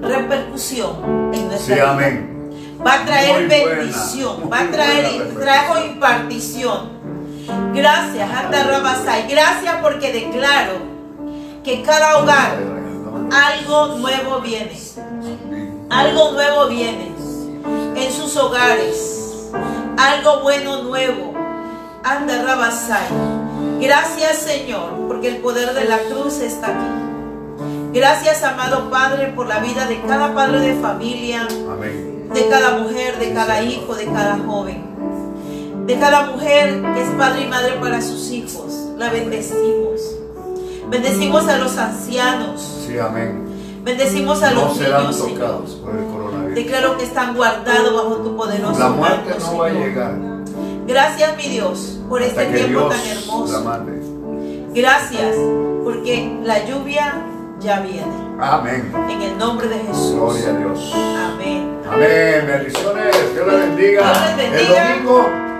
Speaker 1: repercusión en nuestra
Speaker 2: Sí,
Speaker 1: vida.
Speaker 2: amén.
Speaker 1: Va a traer
Speaker 2: Muy
Speaker 1: bendición, va a traer, trajo impartición. Gracias, Rabasai. Gracias porque declaro que cada hogar algo nuevo viene. Algo nuevo viene en sus hogares. Algo bueno nuevo. Anda Rabasai. Gracias, Señor, porque el poder de la cruz está aquí. Gracias, amado Padre, por la vida de cada padre de familia,
Speaker 2: Amén.
Speaker 1: de cada mujer, de cada hijo, de cada joven, de cada mujer que es padre y madre para sus hijos. La bendecimos. Bendecimos a los ancianos.
Speaker 2: Sí, amén.
Speaker 1: Bendecimos a
Speaker 2: No
Speaker 1: los
Speaker 2: serán
Speaker 1: niños, Señor.
Speaker 2: tocados por el coronavirus.
Speaker 1: Declaro que están guardados bajo tu poderoso
Speaker 2: La muerte
Speaker 1: manto,
Speaker 2: no va a llegar
Speaker 1: Gracias, mi Dios, por este
Speaker 2: hasta
Speaker 1: tiempo
Speaker 2: Dios
Speaker 1: tan hermoso. Gracias, porque la lluvia ya viene.
Speaker 2: Amén.
Speaker 1: En el nombre de Jesús.
Speaker 2: Gloria a Dios.
Speaker 1: Amén.
Speaker 2: Amén. Bendiciones. Dios les bendiga.
Speaker 1: Dios les bendiga.
Speaker 2: El domingo